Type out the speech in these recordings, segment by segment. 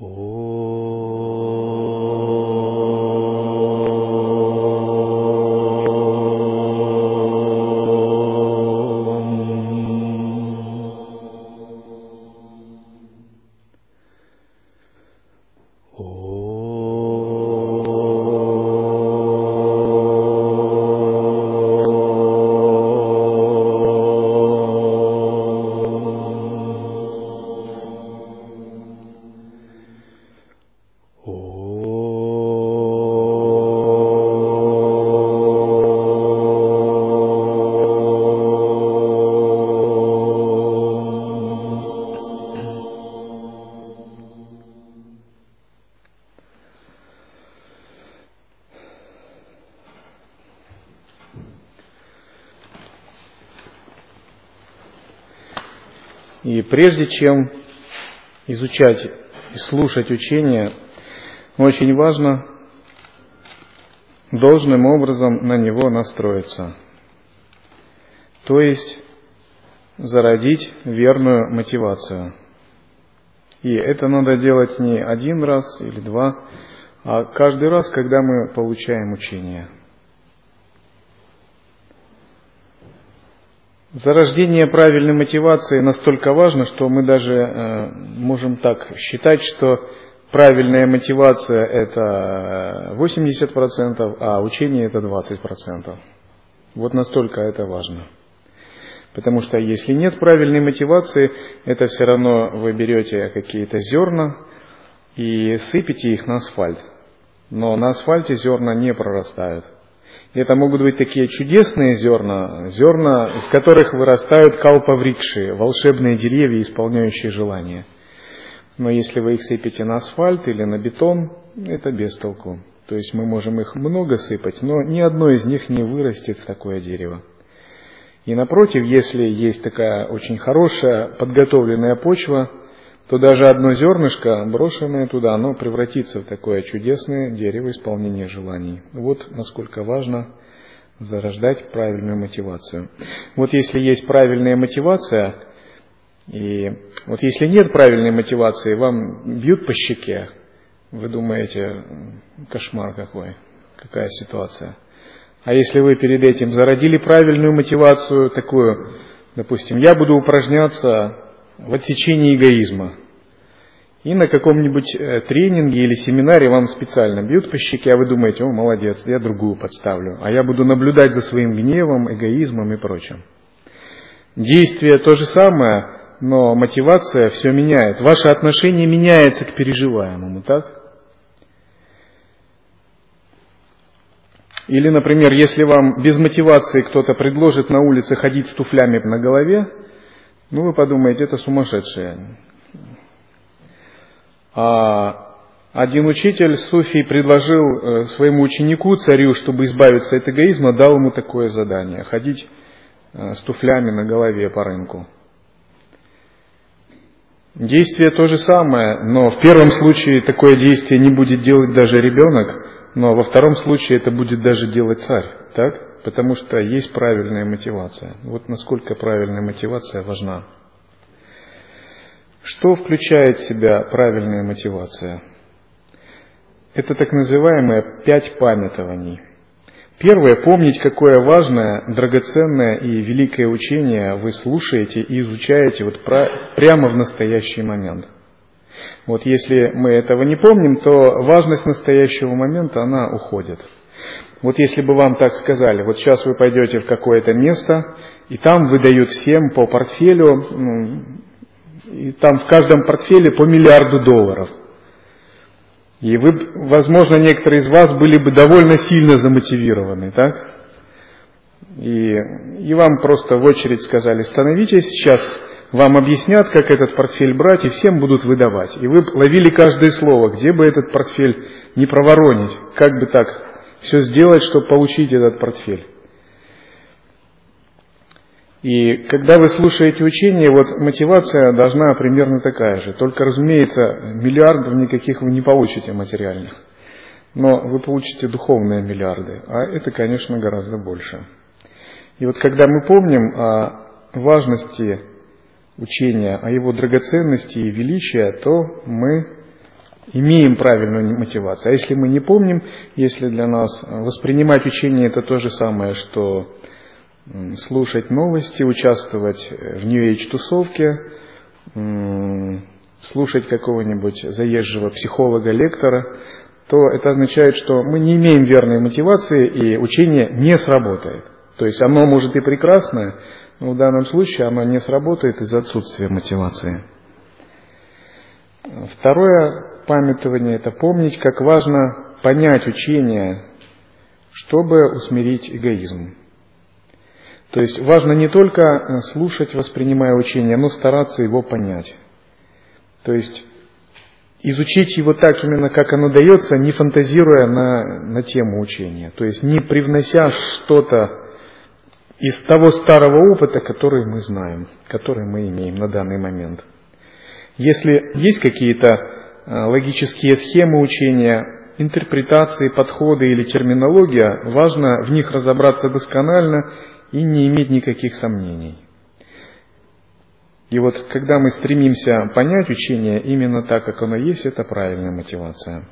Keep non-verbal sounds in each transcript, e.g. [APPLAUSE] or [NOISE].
И прежде чем изучать и слушать учение, очень важно должным образом на него настроиться. То есть зародить верную мотивацию. И это надо делать не один раз или два, а каждый раз, когда мы получаем учение – Зарождение правильной мотивации настолько важно, что мы даже э, можем так считать, что правильная мотивация это 80%, а учение это 20%. Вот настолько это важно. Потому что если нет правильной мотивации, это все равно вы берете какие-то зерна и сыпете их на асфальт. Но на асфальте зерна не прорастают. Это могут быть такие чудесные зерна, зерна, из которых вырастают калпаврикши, волшебные деревья, исполняющие желания. Но если вы их сыпете на асфальт или на бетон, это без толку. То есть мы можем их много сыпать, но ни одно из них не вырастет в такое дерево. И напротив, если есть такая очень хорошая подготовленная почва, то даже одно зернышко, брошенное туда, оно превратится в такое чудесное дерево исполнения желаний. Вот насколько важно зарождать правильную мотивацию. Вот если есть правильная мотивация, и вот если нет правильной мотивации, вам бьют по щеке, вы думаете, кошмар какой, какая ситуация. А если вы перед этим зародили правильную мотивацию, такую, допустим, я буду упражняться в отсечении эгоизма. И на каком-нибудь э, тренинге или семинаре вам специально бьют по щеке, а вы думаете, о, молодец, я другую подставлю, а я буду наблюдать за своим гневом, эгоизмом и прочим. Действие то же самое, но мотивация все меняет. Ваше отношение меняется к переживаемому, так? Или, например, если вам без мотивации кто-то предложит на улице ходить с туфлями на голове, ну, вы подумаете, это сумасшедшие. А один учитель Суфий предложил э, своему ученику, царю, чтобы избавиться от эгоизма, дал ему такое задание – ходить э, с туфлями на голове по рынку. Действие то же самое, но в первом случае такое действие не будет делать даже ребенок, но во втором случае это будет даже делать царь, так? Потому что есть правильная мотивация. Вот насколько правильная мотивация важна. Что включает в себя правильная мотивация? Это так называемые пять памятований. Первое – помнить, какое важное, драгоценное и великое учение вы слушаете и изучаете вот прямо в настоящий момент. Вот если мы этого не помним, то важность настоящего момента, она уходит – вот если бы вам так сказали, вот сейчас вы пойдете в какое-то место, и там выдают всем по портфелю, ну, и там в каждом портфеле по миллиарду долларов. И вы, возможно, некоторые из вас были бы довольно сильно замотивированы, так? И, и вам просто в очередь сказали, становитесь, сейчас вам объяснят, как этот портфель брать, и всем будут выдавать. И вы ловили каждое слово, где бы этот портфель не проворонить, как бы так все сделать, чтобы получить этот портфель. И когда вы слушаете учение, вот мотивация должна примерно такая же. Только, разумеется, миллиардов никаких вы не получите материальных. Но вы получите духовные миллиарды, а это, конечно, гораздо больше. И вот когда мы помним о важности учения, о его драгоценности и величии, то мы имеем правильную мотивацию. А если мы не помним, если для нас воспринимать учение это то же самое, что слушать новости, участвовать в New Age тусовке, слушать какого-нибудь заезжего психолога, лектора, то это означает, что мы не имеем верной мотивации и учение не сработает. То есть оно может и прекрасное, но в данном случае оно не сработает из-за отсутствия мотивации. Второе памятование – это помнить, как важно понять учение, чтобы усмирить эгоизм. То есть важно не только слушать, воспринимая учение, но стараться его понять. То есть изучить его так именно, как оно дается, не фантазируя на, на тему учения. То есть не привнося что-то из того старого опыта, который мы знаем, который мы имеем на данный момент. Если есть какие-то логические схемы учения, интерпретации, подходы или терминология, важно в них разобраться досконально и не иметь никаких сомнений. И вот когда мы стремимся понять учение именно так, как оно есть, это правильная мотивация.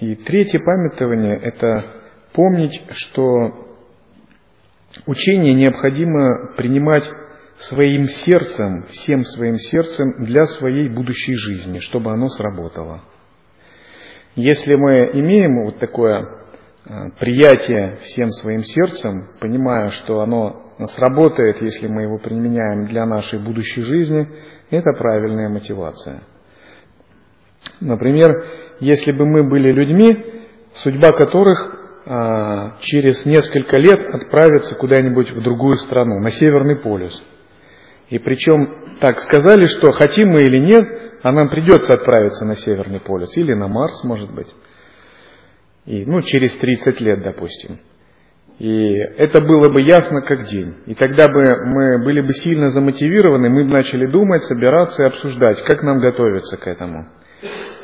И третье памятование – это помнить, что учение необходимо принимать своим сердцем, всем своим сердцем для своей будущей жизни, чтобы оно сработало. Если мы имеем вот такое э, приятие всем своим сердцем, понимая, что оно сработает, если мы его применяем для нашей будущей жизни, это правильная мотивация. Например, если бы мы были людьми, судьба которых а, через несколько лет отправится куда-нибудь в другую страну, на Северный полюс – и причем так сказали, что хотим мы или нет, а нам придется отправиться на Северный полюс или на Марс, может быть. И, ну, через 30 лет, допустим. И это было бы ясно как день. И тогда бы мы были бы сильно замотивированы, мы бы начали думать, собираться и обсуждать, как нам готовиться к этому.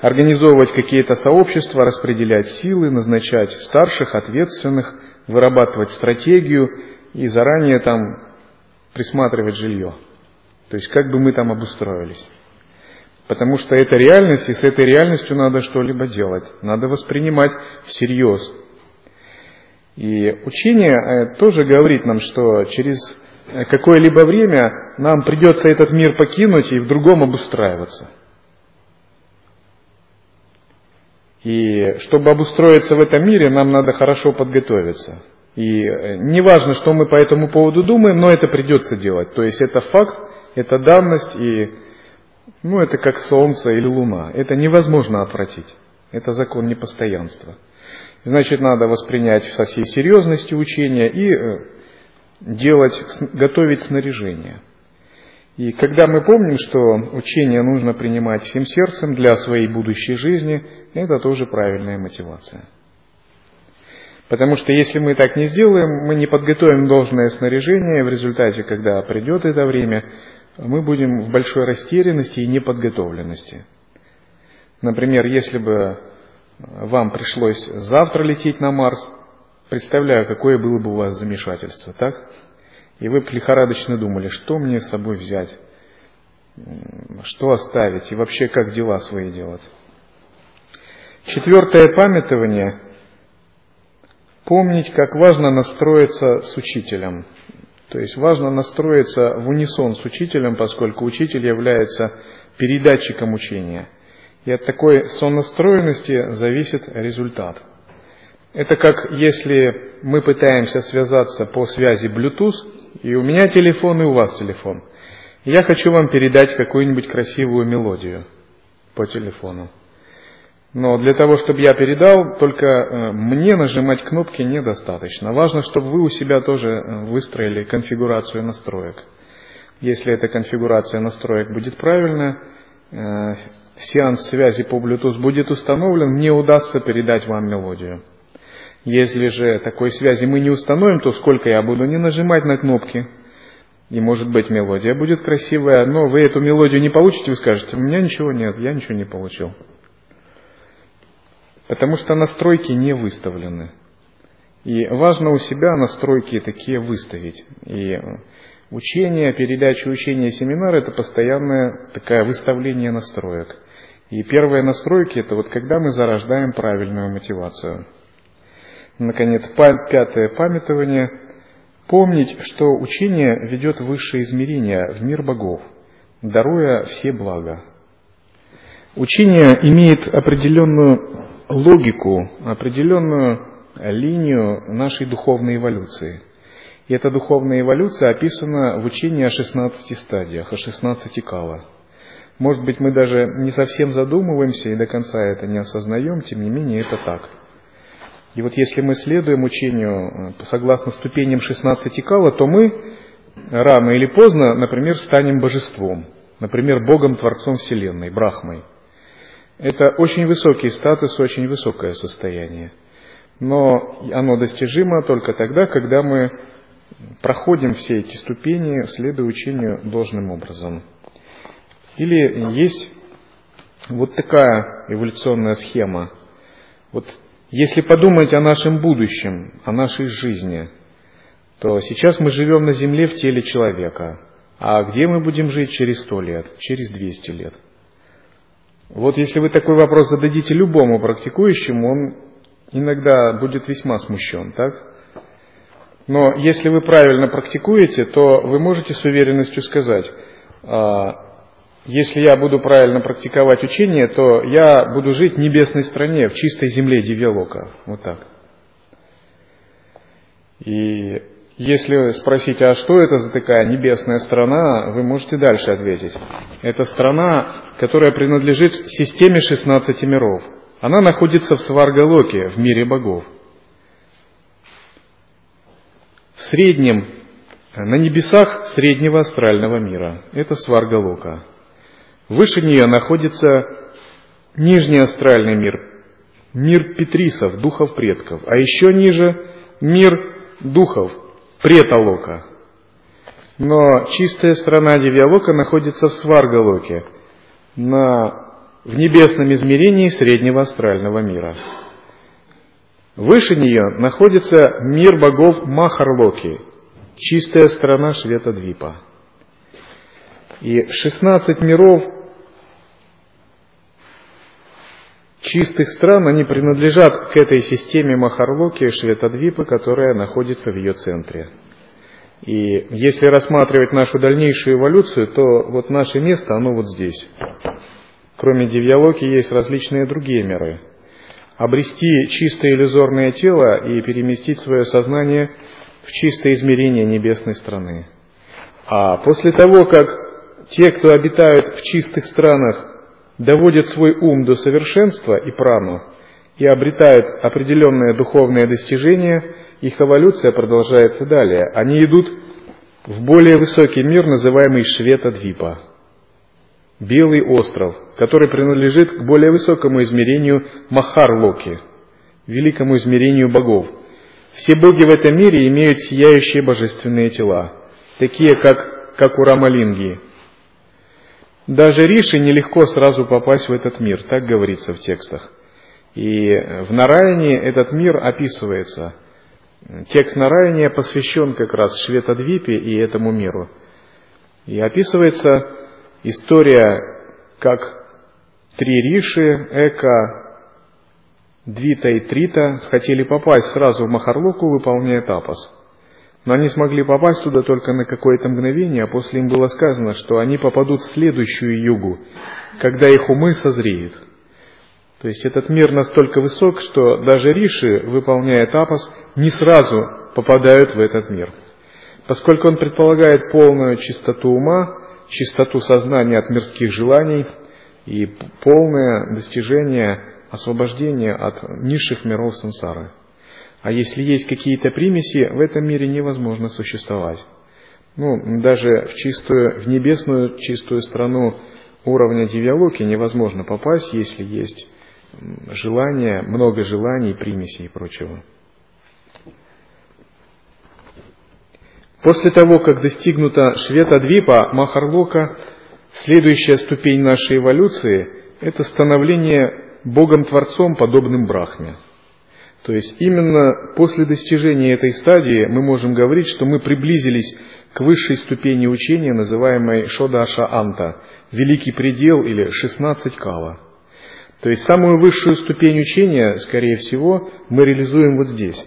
Организовывать какие-то сообщества, распределять силы, назначать старших, ответственных, вырабатывать стратегию и заранее там присматривать жилье. То есть как бы мы там обустроились. Потому что это реальность, и с этой реальностью надо что-либо делать. Надо воспринимать всерьез. И учение э, тоже говорит нам, что через э, какое-либо время нам придется этот мир покинуть и в другом обустраиваться. И чтобы обустроиться в этом мире, нам надо хорошо подготовиться. И э, не важно, что мы по этому поводу думаем, но это придется делать. То есть это факт, это данность, и ну, это как солнце или луна. Это невозможно отвратить. Это закон непостоянства. Значит, надо воспринять со всей серьезностью учения и э, делать, готовить снаряжение. И когда мы помним, что учение нужно принимать всем сердцем для своей будущей жизни, это тоже правильная мотивация. Потому что если мы так не сделаем, мы не подготовим должное снаряжение, в результате, когда придет это время, мы будем в большой растерянности и неподготовленности. Например, если бы вам пришлось завтра лететь на Марс, представляю, какое было бы у вас замешательство, так? И вы лихорадочно думали, что мне с собой взять, что оставить и вообще как дела свои делать. Четвертое памятование – помнить, как важно настроиться с учителем. То есть важно настроиться в унисон с учителем, поскольку учитель является передатчиком учения. И от такой сонастроенности зависит результат. Это как если мы пытаемся связаться по связи Bluetooth, и у меня телефон, и у вас телефон. я хочу вам передать какую-нибудь красивую мелодию по телефону. Но для того, чтобы я передал, только э, мне нажимать кнопки недостаточно. Важно, чтобы вы у себя тоже э, выстроили конфигурацию настроек. Если эта конфигурация настроек будет правильная, э, сеанс связи по Bluetooth будет установлен, мне удастся передать вам мелодию. Если же такой связи мы не установим, то сколько я буду не нажимать на кнопки, и может быть мелодия будет красивая, но вы эту мелодию не получите, вы скажете, у меня ничего нет, я ничего не получил. Потому что настройки не выставлены. И важно у себя настройки такие выставить. И учение, передача учения, семинар – это постоянное такое выставление настроек. И первые настройки – это вот когда мы зарождаем правильную мотивацию. Наконец, пятое памятование – помнить, что учение ведет высшее измерение, в мир богов, даруя все блага. Учение имеет определенную логику, определенную линию нашей духовной эволюции. И эта духовная эволюция описана в учении о 16 стадиях, о 16 кала. Может быть, мы даже не совсем задумываемся и до конца это не осознаем, тем не менее это так. И вот если мы следуем учению э, согласно ступеням 16 кала, то мы рано или поздно, например, станем божеством, например, Богом-творцом Вселенной, Брахмой. Это очень высокий статус, очень высокое состояние. Но оно достижимо только тогда, когда мы проходим все эти ступени, следуя учению должным образом. Или есть вот такая эволюционная схема. Вот если подумать о нашем будущем, о нашей жизни, то сейчас мы живем на Земле в теле человека. А где мы будем жить через сто лет, через двести лет? Вот если вы такой вопрос зададите любому практикующему, он иногда будет весьма смущен, так? Но если вы правильно практикуете, то вы можете с уверенностью сказать, «А, если я буду правильно практиковать учение, то я буду жить в небесной стране, в чистой земле Дивьялока. Вот так. И если спросить, а что это за такая небесная страна, вы можете дальше ответить. Это страна, которая принадлежит системе 16 миров. Она находится в Сваргалоке, в мире богов. В среднем, на небесах среднего астрального мира. Это Сваргалока. Выше нее находится нижний астральный мир, мир Петрисов, духов предков, а еще ниже мир духов, преталока. Но чистая страна Девиалока находится в Сваргалоке, на, в небесном измерении среднего астрального мира. Выше нее находится мир богов Махарлоки, чистая страна Шветадвипа. И 16 миров чистых стран, они принадлежат к этой системе Махарлоки, Шветадвипы, которая находится в ее центре. И если рассматривать нашу дальнейшую эволюцию, то вот наше место, оно вот здесь. Кроме Дивьялоки есть различные другие миры. Обрести чистое иллюзорное тело и переместить свое сознание в чистое измерение небесной страны. А после того, как те, кто обитают в чистых странах, доводят свой ум до совершенства и прану, и обретают определенное духовное достижение, их эволюция продолжается далее. Они идут в более высокий мир, называемый Швета-Двипа, Белый остров, который принадлежит к более высокому измерению Махар-Локи, великому измерению богов. Все боги в этом мире имеют сияющие божественные тела, такие как, как у Рамалинги, даже Риши нелегко сразу попасть в этот мир, так говорится в текстах. И в Нараяне этот мир описывается. Текст Нараяния посвящен как раз Шветадвипе и этому миру. И описывается история, как три Риши, Эка, Двита и Трита хотели попасть сразу в Махарлоку, выполняя тапас – но они смогли попасть туда только на какое-то мгновение, а после им было сказано, что они попадут в следующую югу, когда их умы созреют. То есть этот мир настолько высок, что даже риши, выполняя тапас, не сразу попадают в этот мир. Поскольку он предполагает полную чистоту ума, чистоту сознания от мирских желаний и полное достижение освобождения от низших миров сансары. А если есть какие-то примеси, в этом мире невозможно существовать. Ну, даже в чистую, в небесную чистую страну уровня Дивьялоки невозможно попасть, если есть желание, много желаний, примесей и прочего. После того, как достигнута Швета-Двипа, Махарлока, следующая ступень нашей эволюции – это становление Богом-творцом, подобным Брахме – то есть именно после достижения этой стадии мы можем говорить, что мы приблизились к высшей ступени учения, называемой Шодаша Анта, великий предел или 16 кала. То есть самую высшую ступень учения, скорее всего, мы реализуем вот здесь.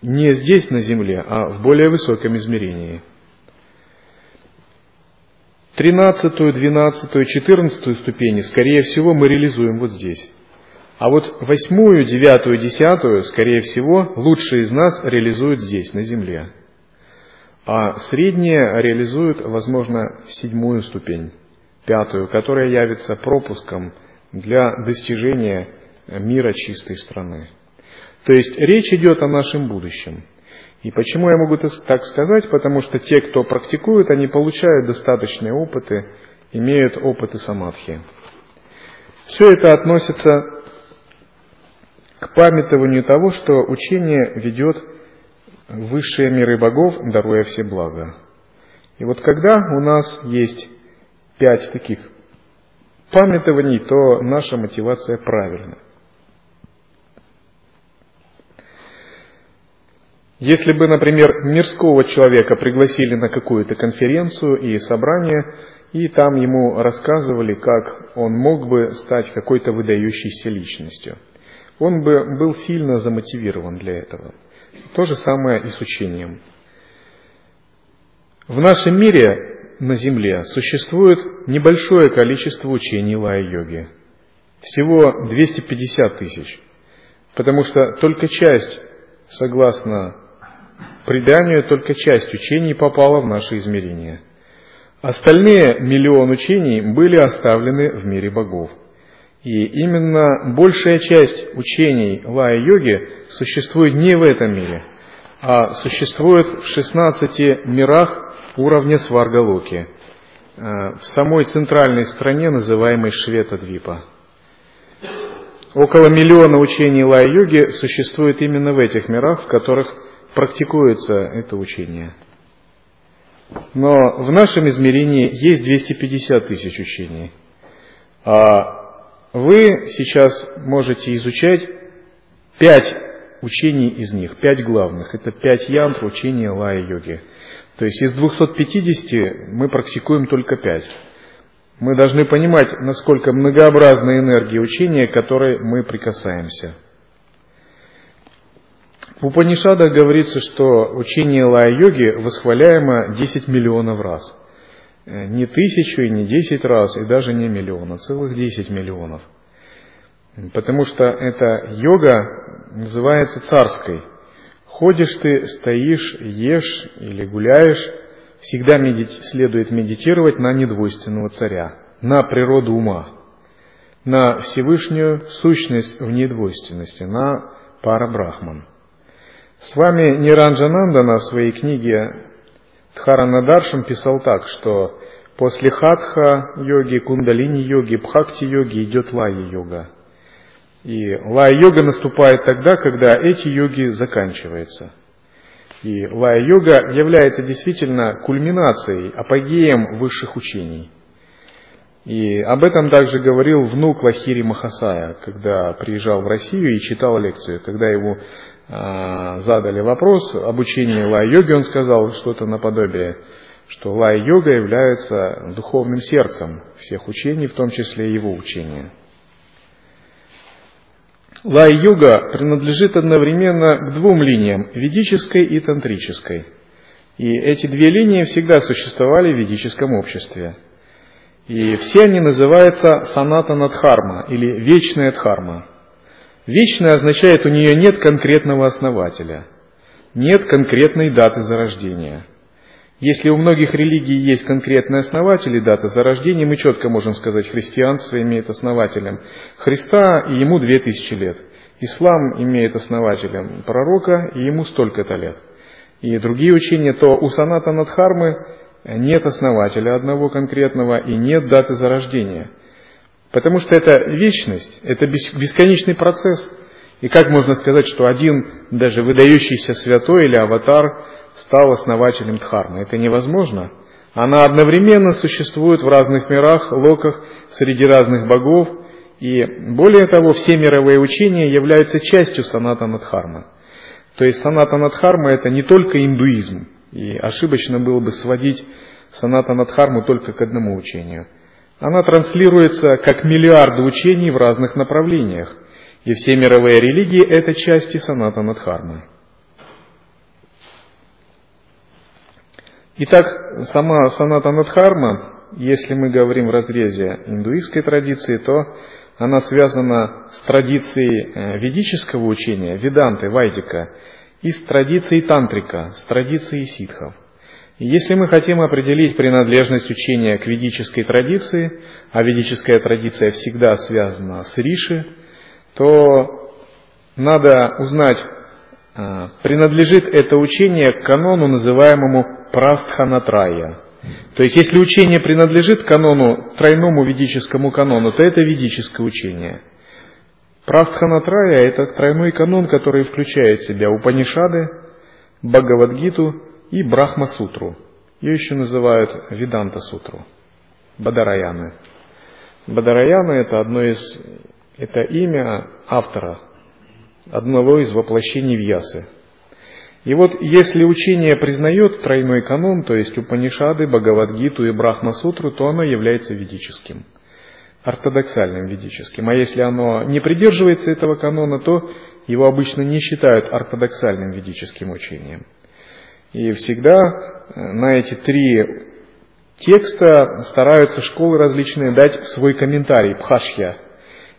Не здесь, на Земле, а в более высоком измерении. Тринадцатую, двенадцатую, четырнадцатую ступени, скорее всего, мы реализуем вот здесь. А вот восьмую, девятую, десятую, скорее всего, лучшие из нас реализуют здесь, на Земле. А средние реализуют, возможно, седьмую ступень, пятую, которая явится пропуском для достижения мира чистой страны. То есть речь идет о нашем будущем. И почему я могу так сказать? Потому что те, кто практикует, они получают достаточные опыты, имеют опыты самадхи. Все это относится к памятованию того, что учение ведет высшие миры богов, даруя все блага. И вот когда у нас есть пять таких памятований, то наша мотивация правильна. Если бы, например, мирского человека пригласили на какую-то конференцию и собрание, и там ему рассказывали, как он мог бы стать какой-то выдающейся личностью, он бы был сильно замотивирован для этого. То же самое и с учением. В нашем мире на Земле существует небольшое количество учений лая-йоги. Всего 250 тысяч. Потому что только часть, согласно преданию только часть учений попала в наше измерение. Остальные миллион учений были оставлены в мире богов. И именно большая часть учений лая-йоги существует не в этом мире, а существует в 16 мирах уровня Сваргалоки, э, в самой центральной стране, называемой Швета-Двипа. Около миллиона учений лая-йоги существует именно в этих мирах, в которых практикуется это учение. Но в нашем измерении есть 250 тысяч учений. А вы сейчас можете изучать пять учений из них, пять главных. Это пять янтр учения лая-йоги. То есть из 250 мы практикуем только пять. Мы должны понимать, насколько многообразна энергия учения, к которой мы прикасаемся – в Упанишадах говорится, что учение лая-йоги восхваляемо 10 миллионов раз. Э, не тысячу и не десять раз, и даже не миллион, а целых 10 миллионов. Потому что эта йога называется царской. Ходишь ты, стоишь, ешь или гуляешь, всегда медити- следует медитировать на недвойственного царя, на природу ума, на Всевышнюю сущность в недвойственности, на пара-брахман. С вами Ниранджанандана в своей книге Дхарана Даршам писал так, что после хатха йоги, кундалини йоги, бхакти йоги идет лая йога. И лая йога наступает тогда, когда эти йоги заканчиваются. И лая йога является действительно кульминацией, апогеем высших учений. И об этом также говорил внук Лахири Махасая, когда приезжал в Россию и читал лекцию, когда его задали вопрос об учении лай-йоги, он сказал что-то наподобие, что лай-йога является духовным сердцем всех учений, в том числе и его учения. Лай-йога принадлежит одновременно к двум линиям – ведической и тантрической. И эти две линии всегда существовали в ведическом обществе. И все они называются саната надхарма или вечная дхарма. Вечное означает, у нее нет конкретного основателя, нет конкретной даты зарождения. Если у многих религий есть конкретные основатели даты зарождения, мы четко можем сказать, христианство имеет основателем Христа, и ему две тысячи лет. Ислам имеет основателем пророка, и ему столько-то лет. И другие учения, то у Саната Надхармы нет основателя одного конкретного и нет даты зарождения – Потому что это вечность, это бесконечный процесс. И как можно сказать, что один даже выдающийся святой или аватар стал основателем Дхармы? Это невозможно. Она одновременно существует в разных мирах, локах, среди разных богов. И более того, все мировые учения являются частью санатана Дхармы. То есть санатана Дхарма это не только индуизм. И ошибочно было бы сводить санатана Дхарму только к одному учению – она транслируется как миллиарды учений в разных направлениях, и все мировые религии – это части санатана дхармы. Итак, сама санатана дхарма, если мы говорим в разрезе индуистской традиции, то она связана с традицией э, ведического учения, веданты, вайдика, и с традицией тантрика, с традицией ситхов. Если мы хотим определить принадлежность учения к ведической традиции, а ведическая традиция всегда связана с риши, то надо узнать, э, принадлежит это учение к канону, называемому Прастханатрая. То есть, если учение принадлежит канону, тройному ведическому канону, то это ведическое учение. Прастханатрая – это тройной канон, который включает в себя Упанишады, Бхагавадгиту и Брахма-сутру. Ее еще называют Виданта-сутру, Бадараяны. Бадараяна – это одно из, это имя автора, одного из воплощений Вьясы – и вот если учение признает тройной канон, то есть Упанишады, Бхагавадгиту и Брахма-сутру, то оно является ведическим, ортодоксальным ведическим. А если оно не придерживается этого канона, то его обычно не считают ортодоксальным ведическим учением. И всегда э, на эти три текста стараются школы различные дать свой комментарий, пхашья.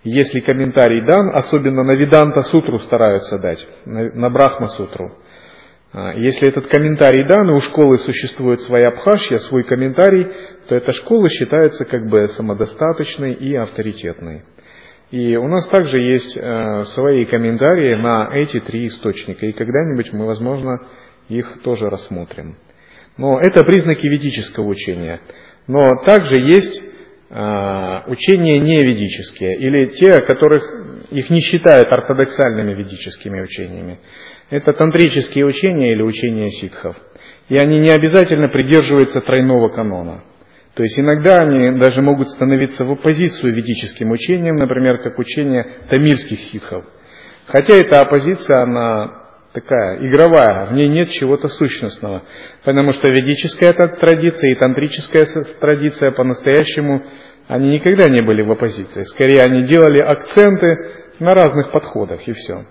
Если комментарий дан, особенно на Виданта сутру стараются дать, на Брахма сутру – а, если этот комментарий дан, и у школы существует своя пхашья, свой комментарий, то эта школа считается как бы самодостаточной и авторитетной. И у нас также есть э, свои комментарии на эти три источника, и когда-нибудь мы, возможно, их тоже рассмотрим. Но это признаки ведического учения. Но также есть э, учения неведические, или те, которых их не считают ортодоксальными ведическими учениями. Это тантрические учения или учения ситхов. И они не обязательно придерживаются тройного канона. То есть иногда они даже могут становиться в оппозицию ведическим учениям, например, как учение тамильских ситхов. Хотя эта оппозиция, она такая игровая, в ней нет чего-то сущностного. Потому что ведическая традиция и тантрическая традиция по-настоящему, они никогда не были в оппозиции. Скорее, они делали акценты на разных подходах, и все.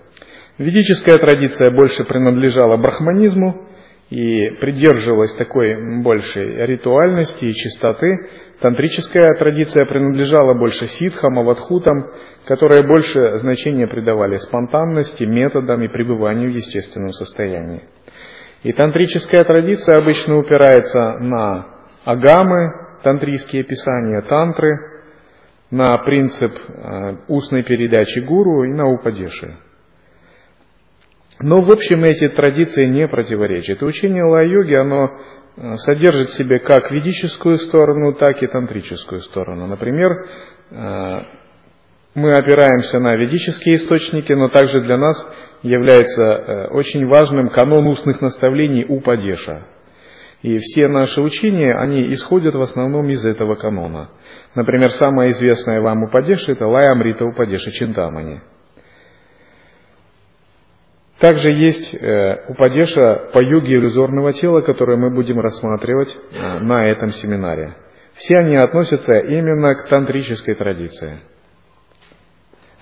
Ведическая традиция больше принадлежала брахманизму и придерживалась такой большей ритуальности и чистоты. Тантрическая традиция принадлежала больше ситхам, авадхутам, которые больше значения придавали спонтанности, методам и пребыванию в естественном состоянии. И тантрическая традиция обычно упирается на агамы, тантрийские писания, тантры, на принцип э, устной передачи гуру и на упадеши. Но, в общем, эти традиции не противоречат. И учение лай-йоги, оно э, содержит в себе как ведическую сторону, так и тантрическую сторону. Например, э, мы опираемся на ведические источники, но также для нас является э, очень важным канон устных наставлений у Падеша. И все наши учения, они исходят в основном из этого канона. Например, самое известное вам Упадеша – это Лай Амрита Упадеша Чинтамани – также есть э, упадеша по юге иллюзорного тела, которое мы будем рассматривать э, на этом семинаре. Все они относятся именно к тантрической традиции.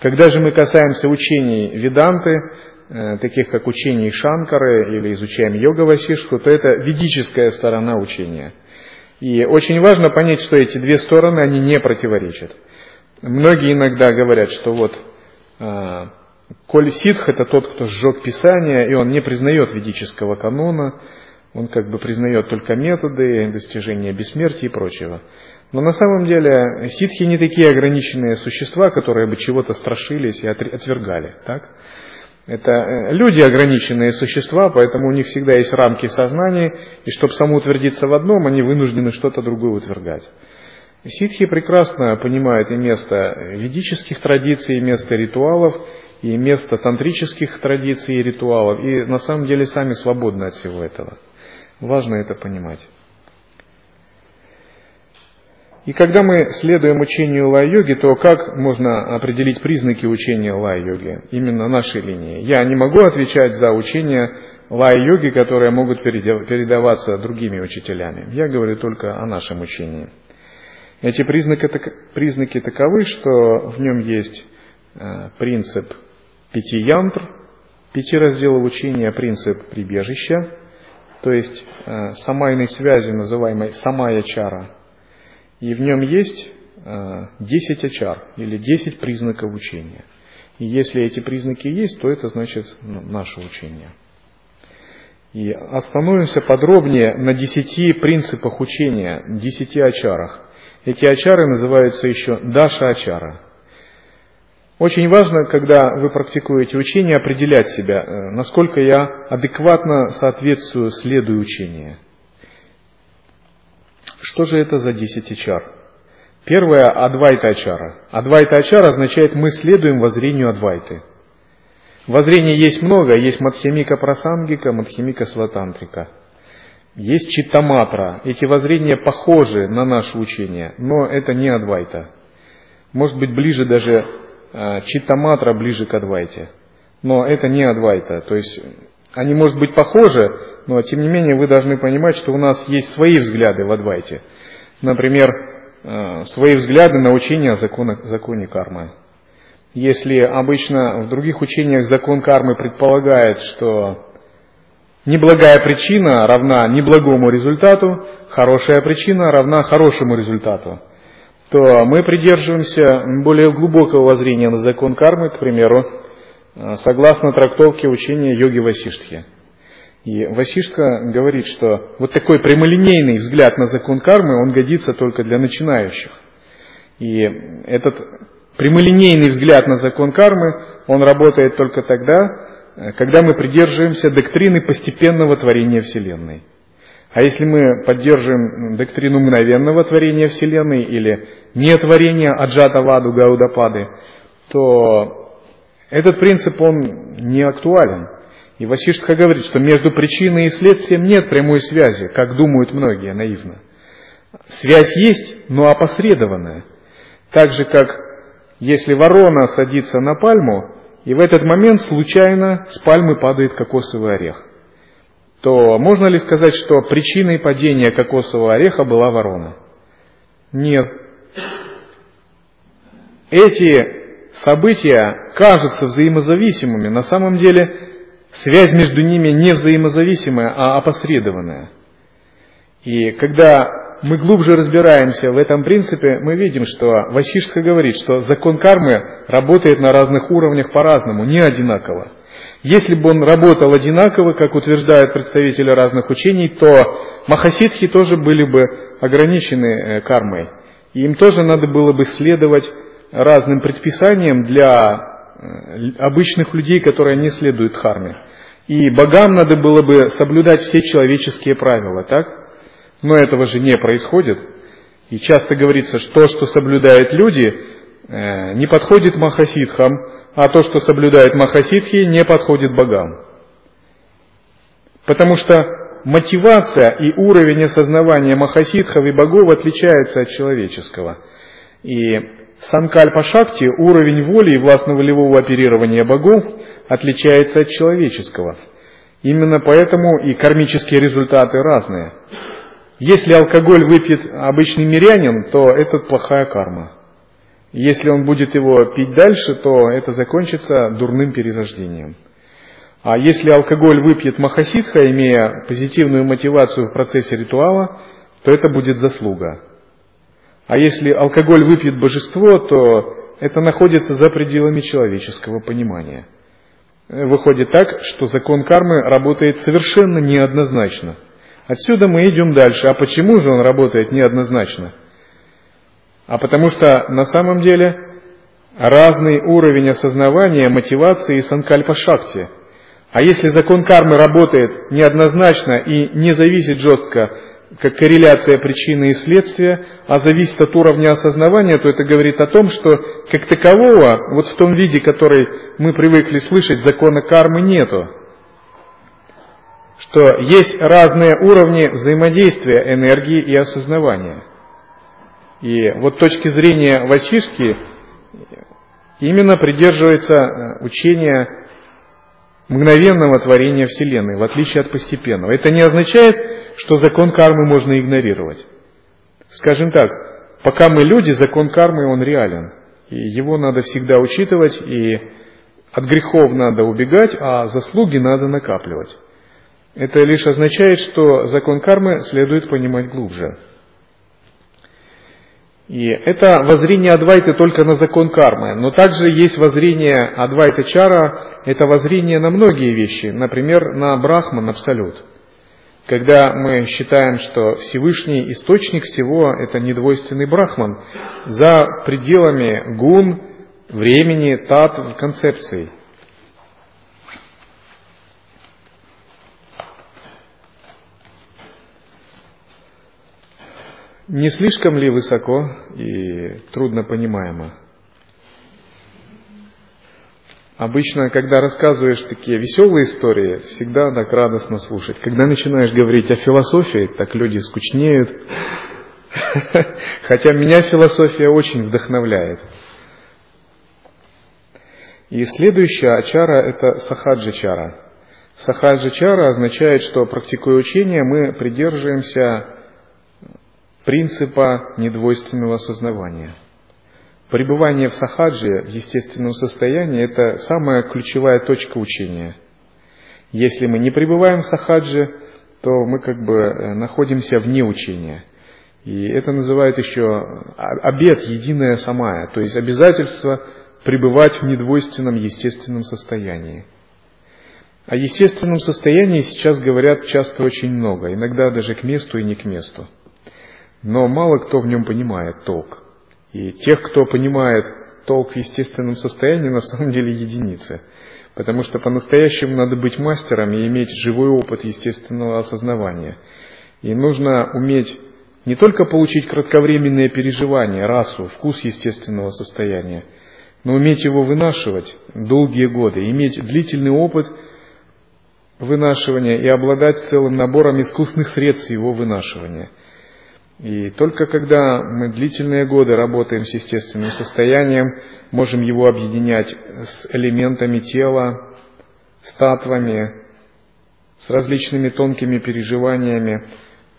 Когда же мы касаемся учений Веданты, э, таких как учений Шанкары или изучаем йога Васиштху, то это ведическая сторона учения. И очень важно понять, что эти две стороны, они не противоречат. Многие иногда говорят, что вот Коль ситх – это тот, кто сжег Писание, и он не признает ведического канона, он как бы признает только методы достижения бессмертия и прочего. Но на самом деле ситхи не такие ограниченные существа, которые бы чего-то страшились и отвергали. Так? Это э, люди ограниченные существа, поэтому у них всегда есть рамки сознания, и чтобы самоутвердиться в одном, они вынуждены что-то другое утверждать. Ситхи прекрасно понимают и место ведических традиций, и место ритуалов, и место тантрических традиций и ритуалов, и на самом деле сами свободны от всего этого. Важно это понимать. И когда мы следуем учению лай-йоги, то как можно определить признаки учения лай-йоги, именно нашей линии? Я не могу отвечать за учение лай-йоги, которые могут передаваться другими учителями. Я говорю только о нашем учении. Эти признаки, признаки таковы, что в нем есть э, принцип пяти янтр, пяти разделов учения, принцип прибежища, то есть э, самайной связи, называемой самая чара. И в нем есть э, десять ачар, или десять признаков учения. И если эти признаки есть, то это значит ну, наше учение. И остановимся подробнее на десяти принципах учения, десяти ачарах. Эти ачары называются еще даша ачара. Очень важно, когда вы практикуете учение, определять себя, э, насколько я адекватно соответствую, следую учению. Что же это за 10 ачар? Первое – Адвайта Ачара. Адвайта Ачара означает «мы следуем воззрению Адвайты». Воззрений есть много, есть Мадхимика Прасангика, Мадхимика Сватантрика. Есть Читтаматра. Эти воззрения похожи на наше учение, но это не Адвайта. Может быть, ближе даже а, Читтаматра ближе к Адвайте. Но это не Адвайта. То есть они, может быть, похожи, но тем не менее вы должны понимать, что у нас есть свои взгляды в Адвайте. Например, а, свои взгляды на учение о законах, законе кармы. Если обычно в других учениях закон кармы предполагает, что неблагая причина равна неблагому результату, хорошая причина равна хорошему результату то мы придерживаемся более глубокого воззрения на закон кармы, к примеру, э, согласно трактовке учения йоги Васиштхи. И Васиштха говорит, что вот такой прямолинейный взгляд на закон кармы, он годится только для начинающих. И этот прямолинейный взгляд на закон кармы, он работает только тогда, э, когда мы придерживаемся доктрины постепенного творения Вселенной. А если мы поддерживаем доктрину мгновенного творения Вселенной или нетворения Аджата Ваду Гаудапады, то этот принцип, он не актуален. И Васиштха говорит, что между причиной и следствием нет прямой связи, как думают многие наивно. Связь есть, но опосредованная. Так же, как если ворона садится на пальму, и в этот момент случайно с пальмы падает кокосовый орех то можно ли сказать, что причиной падения кокосового ореха была ворона? Нет. Эти события кажутся взаимозависимыми, на самом деле связь между ними не взаимозависимая, а опосредованная. И когда мы глубже разбираемся в этом принципе, мы видим, что Васиштха говорит, что закон кармы работает на разных уровнях по-разному, не одинаково. Если бы он работал одинаково, как утверждают представители разных учений, то махасидхи тоже были бы ограничены э, кармой. И им тоже надо было бы следовать разным предписаниям для э, обычных людей, которые не следуют харме. И богам надо было бы соблюдать все человеческие правила, так? Но этого же не происходит. И часто говорится, что то, что соблюдают люди, не подходит махасидхам, а то, что соблюдает махасидхи, не подходит богам. Потому что мотивация и уровень осознавания махасидхов и богов отличается от человеческого. И санкальпа шакти, уровень воли и властно-волевого оперирования богов, отличается от человеческого. Именно поэтому и кармические результаты разные. Если алкоголь выпьет обычный мирянин, то это плохая карма. Если он будет его пить дальше, то это закончится дурным перерождением. А если алкоголь выпьет махасидха, имея позитивную мотивацию в процессе ритуала, то это будет заслуга. А если алкоголь выпьет божество, то это находится за пределами человеческого понимания. Выходит так, что закон кармы работает совершенно неоднозначно. Отсюда мы идем дальше. А почему же он работает неоднозначно? А потому что на самом деле разный уровень осознавания, мотивации и санкальпа-шакти. А если закон кармы работает неоднозначно и не зависит жестко, как корреляция причины и следствия, а зависит от уровня осознавания, то это говорит о том, что как такового, вот в том виде, который мы привыкли слышать, закона кармы нету. Что есть разные уровни взаимодействия энергии и осознавания. И вот точки зрения Васишки именно придерживается э, учения мгновенного творения Вселенной, в отличие от постепенного. Это не означает, что закон кармы можно игнорировать. Скажем так, пока мы люди, закон кармы, он реален. И его надо всегда учитывать, и от грехов надо убегать, а заслуги надо накапливать. Это лишь означает, что закон кармы следует понимать глубже. И это воззрение Адвайты только на закон кармы. Но также есть воззрение Адвайта Чара, это воззрение на многие вещи, например, на Брахман, Абсолют. Когда мы считаем, что Всевышний источник всего – это недвойственный Брахман, за пределами гун, времени, тат, концепций – Не слишком ли высоко и трудно понимаемо? Обычно, когда рассказываешь такие веселые истории, всегда так радостно слушать. Когда начинаешь говорить о философии, так люди скучнеют. [LAUGHS] Хотя меня философия очень вдохновляет. И следующая ачара – это сахаджа-чара. Сахаджа-чара означает, что практикуя учение, мы придерживаемся принципа недвойственного осознавания. Пребывание в сахаджи, в естественном состоянии, это самая ключевая точка учения. Если мы не пребываем в сахаджи, то мы как бы э, находимся вне учения. И это называют еще обед, единое самая, то есть обязательство пребывать в недвойственном естественном состоянии. О естественном состоянии сейчас говорят часто очень много, иногда даже к месту и не к месту но мало кто в нем понимает толк. И тех, кто понимает толк в естественном состоянии, на самом деле единицы. Потому что по-настоящему надо быть мастером и иметь живой опыт естественного осознавания. И нужно уметь не только получить кратковременные переживания, расу, вкус естественного состояния, но уметь его вынашивать долгие годы, иметь длительный опыт вынашивания и обладать целым набором искусных средств его вынашивания – и только когда мы длительные годы работаем с естественным состоянием, можем его объединять с элементами тела, с татвами, с различными тонкими переживаниями,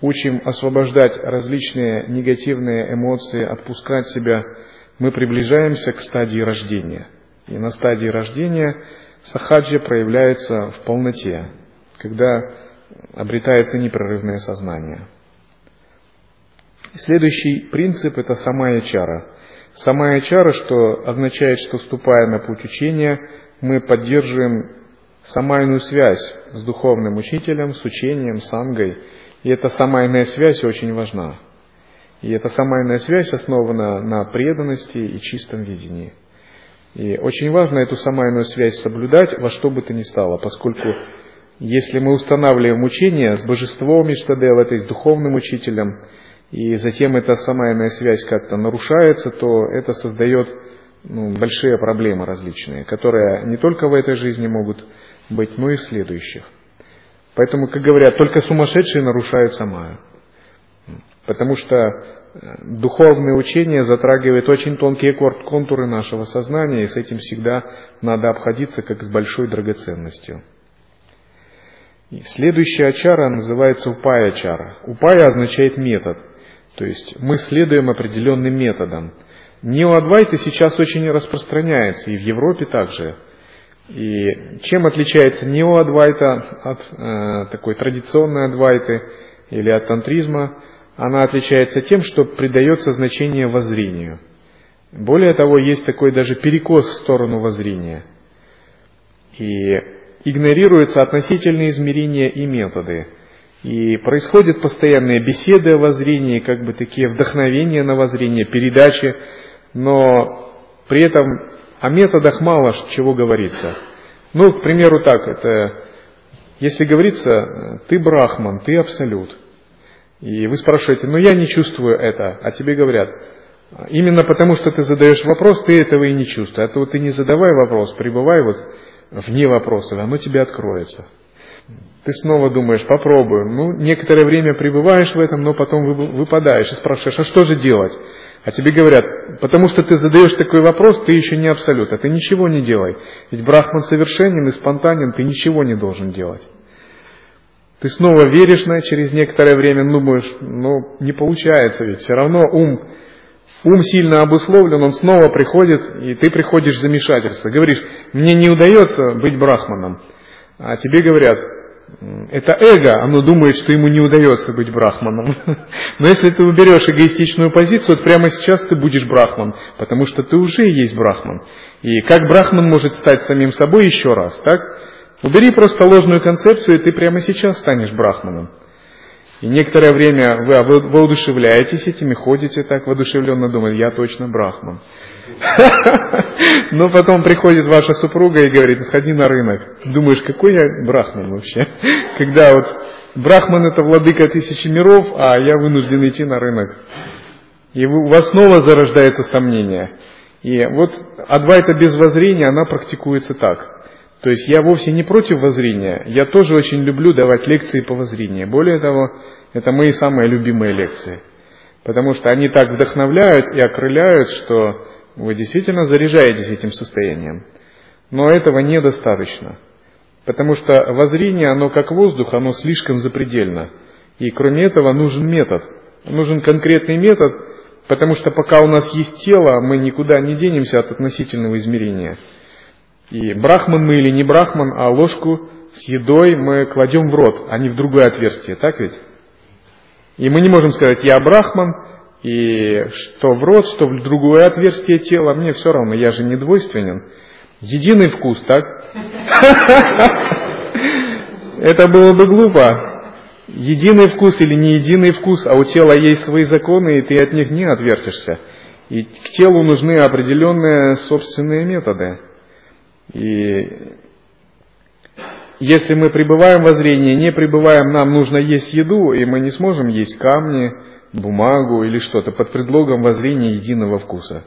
учим освобождать различные негативные эмоции, отпускать себя, мы приближаемся к стадии рождения. И на стадии рождения сахаджи проявляется в полноте, когда обретается непрерывное сознание. Следующий принцип – это самая чара. Самая чара, что означает, что вступая на путь учения, мы поддерживаем самайную связь с духовным учителем, с учением, сангой. И эта самайная связь очень важна. И эта самайная связь основана на преданности и чистом видении. И очень важно эту самайную связь соблюдать во что бы то ни стало, поскольку если мы устанавливаем учение с божеством Иштадел, это с духовным учителем, и затем эта самая связь как-то нарушается, то это создает ну, большие проблемы различные, которые не только в этой жизни могут быть, но и в следующих. Поэтому, как говорят, только сумасшедшие нарушают самая. Потому что э, духовное учение затрагивает очень тонкие контуры нашего сознания, и с этим всегда надо обходиться как с большой драгоценностью. И следующая ачара называется упая ачара. Упая означает метод – то есть мы следуем определенным методам. Неоадвайта сейчас очень распространяется, и в Европе также. И чем отличается неоадвайта от э, такой традиционной адвайты или от тантризма? Она отличается тем, что придается значение воззрению. Более того, есть такой даже перекос в сторону воззрения. И игнорируются относительные измерения и методы – и происходят постоянные беседы о воззрении, как бы такие вдохновения на воззрение, передачи, но при этом о методах мало чего говорится. Ну, к примеру, так, это, если говорится, ты брахман, ты абсолют. И вы спрашиваете, но я не чувствую это, а тебе говорят, именно потому что ты задаешь вопрос, ты этого и не чувствуешь. А то ты не задавай вопрос, пребывай вот вне вопроса, оно тебе откроется. Ты снова думаешь, попробую. Ну, некоторое время пребываешь в этом, но потом выпадаешь и спрашиваешь, а что же делать? А тебе говорят, потому что ты задаешь такой вопрос, ты еще не абсолют, а ты ничего не делай. Ведь Брахман совершенен и спонтанен, ты ничего не должен делать. Ты снова веришь на через некоторое время, думаешь, ну не получается, ведь все равно ум ум сильно обусловлен, он снова приходит, и ты приходишь в замешательство. Говоришь, мне не удается быть брахманом. А тебе говорят, это эго, оно думает, что ему не удается быть брахманом. [LAUGHS] Но если ты уберешь эгоистичную позицию, вот прямо сейчас ты будешь брахман, потому что ты уже есть брахман. И как брахман может стать самим собой еще раз, так? Убери просто ложную концепцию, и ты прямо сейчас станешь брахманом. И некоторое время вы воодушевляетесь этими, ходите так воодушевленно, думаете, я точно брахман. Но потом приходит ваша супруга и говорит, сходи на рынок. Думаешь, какой я брахман вообще? Когда вот брахман это владыка тысячи миров, а я вынужден идти на рынок. И у вас снова зарождается сомнение. И вот адвайта без воззрения, она практикуется так. То есть я вовсе не против воззрения, я тоже очень люблю давать лекции по воззрению. Более того, это мои самые любимые лекции. Потому что они так вдохновляют и окрыляют, что вы действительно заряжаетесь этим состоянием. Но этого недостаточно. Потому что воззрение, оно как воздух, оно слишком запредельно. И кроме этого нужен метод. Нужен конкретный метод, потому что пока у нас есть тело, мы никуда не денемся от относительного измерения – и брахман мы или не брахман, а ложку с едой мы кладем в рот, а не в другое отверстие, так ведь? И мы не можем сказать, я брахман, и что в рот, что в другое отверстие тела, мне все равно, я же не двойственен. Единый вкус, так? [LAUGHS] Это было бы глупо. Единый вкус или не единый вкус, а у тела есть свои законы, и ты от них не отвертишься. И к телу нужны определенные собственные методы. И если мы пребываем во зрении, не пребываем, нам нужно есть еду, и мы не сможем есть камни, бумагу или что-то под предлогом воззрения единого вкуса.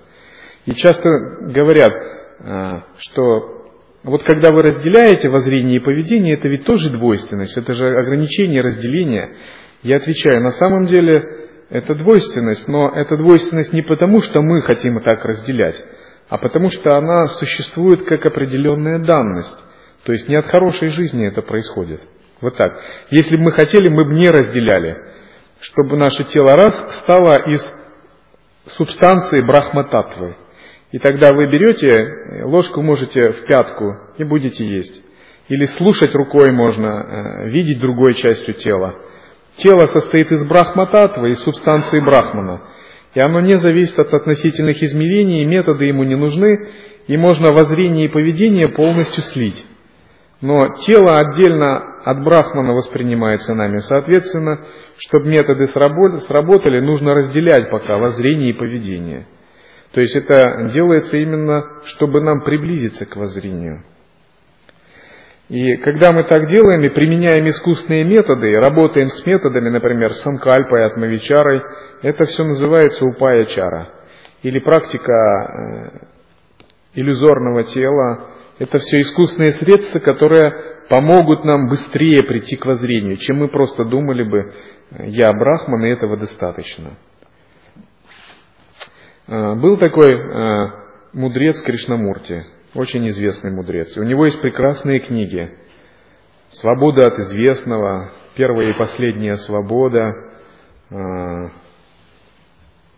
И часто говорят, а, что вот когда вы разделяете воззрение и поведение, это ведь тоже двойственность, это же ограничение разделения. Я отвечаю, на самом деле это двойственность, но это двойственность не потому, что мы хотим так разделять, а потому что она существует как определенная данность. То есть не от хорошей жизни это происходит. Вот так. Если бы мы хотели, мы бы не разделяли, чтобы наше тело раз стало из субстанции брахмататвы. И тогда вы берете, ложку можете в пятку и будете есть. Или слушать рукой можно, э, видеть другой частью тела. Тело состоит из брахмататвы, из субстанции брахмана. И оно не зависит от относительных измерений, методы ему не нужны, и можно воззрение и поведение полностью слить. Но тело отдельно от брахмана воспринимается нами. Соответственно, чтобы методы сработали, нужно разделять пока воззрение и поведение. То есть это делается именно, чтобы нам приблизиться к воззрению. И когда мы так делаем и применяем искусственные методы, работаем с методами, например, санкальпой, атмавичарой, это все называется упая чара. Или практика э, иллюзорного тела. Это все искусственные средства, которые помогут нам быстрее прийти к воззрению, чем мы просто думали бы, я брахман, и этого достаточно. Э, был такой э, мудрец Кришнамурти, очень известный мудрец. У него есть прекрасные книги. «Свобода от известного», «Первая и последняя свобода», а,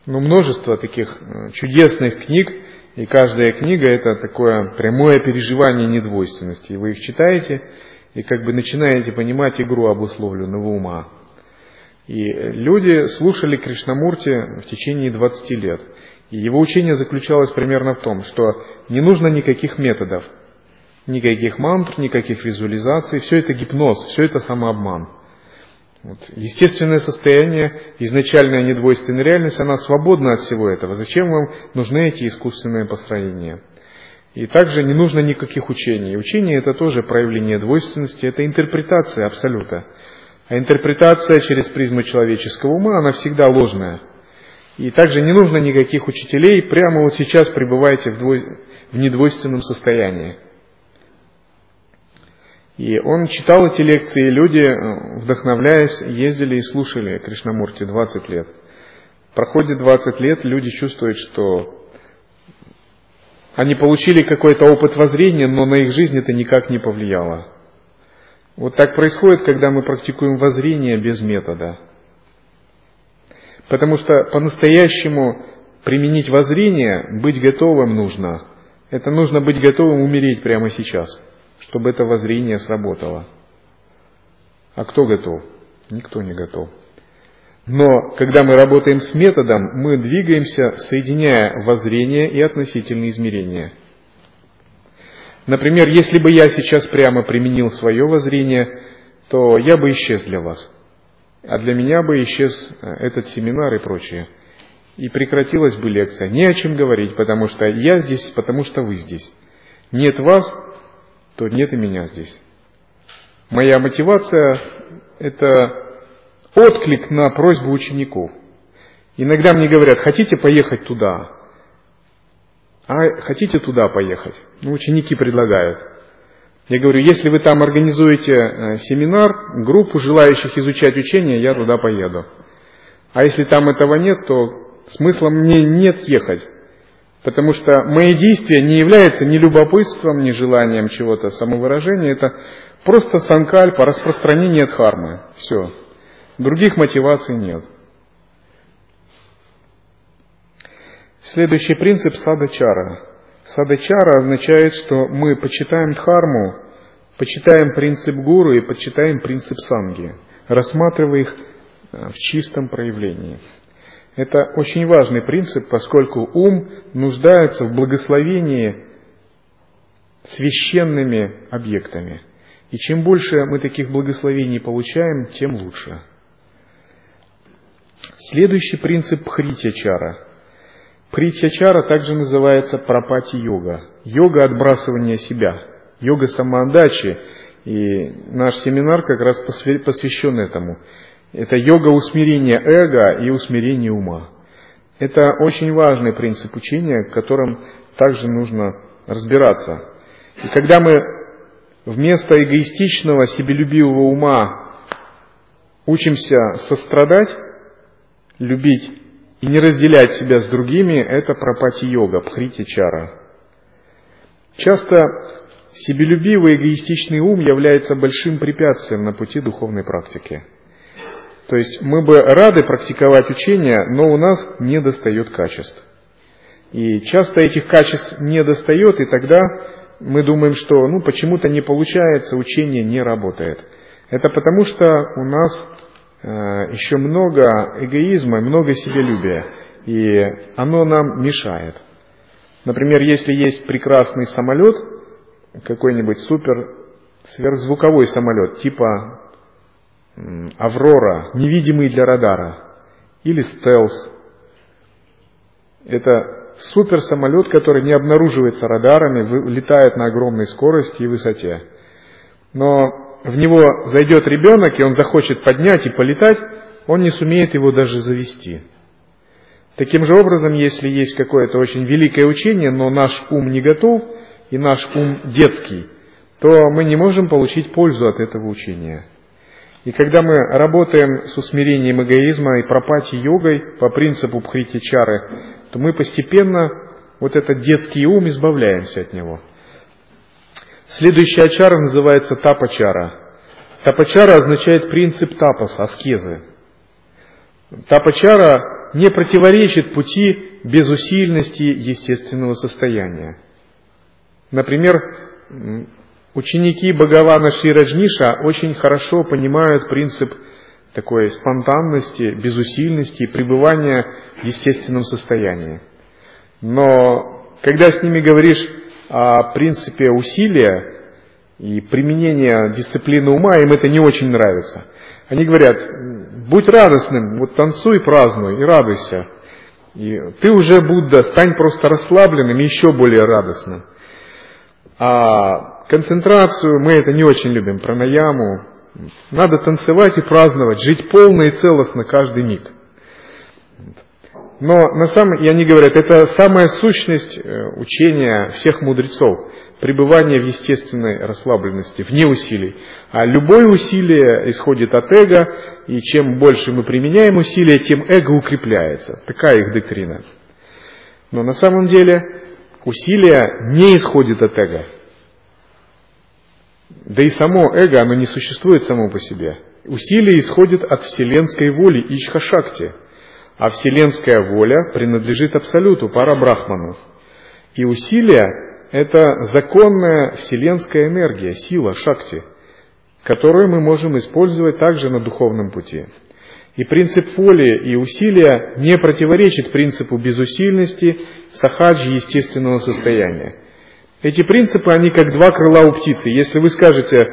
ну, множество таких э, чудесных книг, и каждая книга это такое прямое переживание недвойственности. И вы их читаете, и как бы начинаете понимать игру обусловленного ума. И люди слушали Кришнамурти в течение 20 лет. И его учение заключалось примерно в том, что не нужно никаких методов, никаких мантр, никаких визуализаций, все это гипноз, все это самообман. Вот. Естественное состояние, изначальная недвойственная реальность, она свободна от всего этого. Зачем вам нужны эти искусственные построения? И также не нужно никаких учений. Учение это тоже проявление двойственности, это интерпретация абсолюта. А интерпретация через призму человеческого ума, она всегда ложная. И также не нужно никаких учителей, прямо вот сейчас пребывайте в, двой... в недвойственном состоянии. И он читал эти лекции, и люди, э, вдохновляясь, ездили и слушали Кришнамурти 20 лет. Проходит 20 лет, люди чувствуют, что они получили какой-то опыт воззрения, но на их жизнь это никак не повлияло. Вот так происходит, когда мы практикуем воззрение без метода. Потому что по-настоящему применить воззрение, быть готовым нужно. Это нужно быть готовым умереть прямо сейчас, чтобы это воззрение сработало. А кто готов? Никто не готов. Но когда мы работаем с методом, мы двигаемся, соединяя воззрение и относительные измерения. Например, если бы я сейчас прямо применил свое воззрение, то я бы исчез для вас. А для меня бы исчез э, этот семинар и прочее. И прекратилась бы лекция. Не о чем говорить, потому что я здесь, потому что вы здесь. Нет вас, то нет и меня здесь. Моя мотивация – это отклик на просьбу учеников. Иногда мне говорят, хотите поехать туда? А хотите туда поехать? Ну, ученики предлагают. Я говорю, если вы там организуете э, семинар, группу желающих изучать учение, я туда поеду. А если там этого нет, то смысла мне нет ехать. Потому что мои действия не являются ни любопытством, ни желанием чего-то самовыражения. Это просто санкальпа, распространение дхармы. Все. Других мотиваций нет. Следующий принцип садачара. Садачара означает, что мы почитаем дхарму, почитаем принцип гуру и почитаем принцип санги, рассматривая их э, в чистом проявлении. Это очень важный принцип, поскольку ум нуждается в благословении священными объектами. И чем больше мы таких благословений получаем, тем лучше. Следующий принцип Пхритячара также называется пропати-йога. Йога отбрасывания себя, йога самоотдачи. И наш семинар как раз посвящен этому. Это йога усмирения эго и усмирения ума. Это очень важный принцип учения, которым также нужно разбираться. И когда мы вместо эгоистичного, себелюбивого ума учимся сострадать, любить и не разделять себя с другими, это пропати-йога, пхрити-чара. Часто себелюбивый эгоистичный ум является большим препятствием на пути духовной практики. То есть мы бы рады практиковать учение, но у нас не достает качеств. И часто этих качеств не достает, и тогда мы думаем, что ну, почему-то не получается, учение не работает. Это потому, что у нас еще много эгоизма, много себялюбия, и оно нам мешает. Например, если есть прекрасный самолет, какой-нибудь супер сверхзвуковой самолет, типа Аврора, невидимый для радара, или стелс. Это супер самолет, который не обнаруживается радарами, летает на огромной скорости и высоте. Но в него зайдет ребенок, и он захочет поднять и полетать, он не сумеет его даже завести. Таким же образом, если есть какое-то очень великое учение, но наш ум не готов, и наш ум детский, то мы не можем получить пользу от этого учения. И когда мы работаем с усмирением эгоизма и пропати йогой по принципу пхрити чары, то мы постепенно вот этот детский ум избавляемся от него – Следующая чара называется тапачара. Тапачара означает принцип тапаса, аскезы. Тапачара не противоречит пути безусильности естественного состояния. Например, ученики Бхагавана Шираджниша очень хорошо понимают принцип такой спонтанности, безусильности и пребывания в естественном состоянии. Но когда с ними говоришь о принципе усилия и применения дисциплины ума, им это не очень нравится. Они говорят, будь радостным, вот танцуй, празднуй и радуйся. И ты уже Будда, стань просто расслабленным и еще более радостным. А концентрацию мы это не очень любим, пранаяму. Надо танцевать и праздновать, жить полно и целостно каждый миг. Но на самом, и они говорят, это самая сущность э, учения всех мудрецов, пребывание в естественной расслабленности, вне усилий. А любое усилие исходит от эго, и чем больше мы применяем усилия, тем эго укрепляется. Такая их доктрина. Но на самом деле усилие не исходит от эго. Да и само эго, оно не существует само по себе. Усилие исходит от вселенской воли Ичха-шакти – а вселенская воля принадлежит Абсолюту, Парабрахману. И усилие – это законная вселенская энергия, сила, шакти, которую мы можем использовать также на духовном пути. И принцип воли и усилия не противоречит принципу безусильности, сахаджи естественного состояния. Эти принципы, они как два крыла у птицы. Если вы скажете,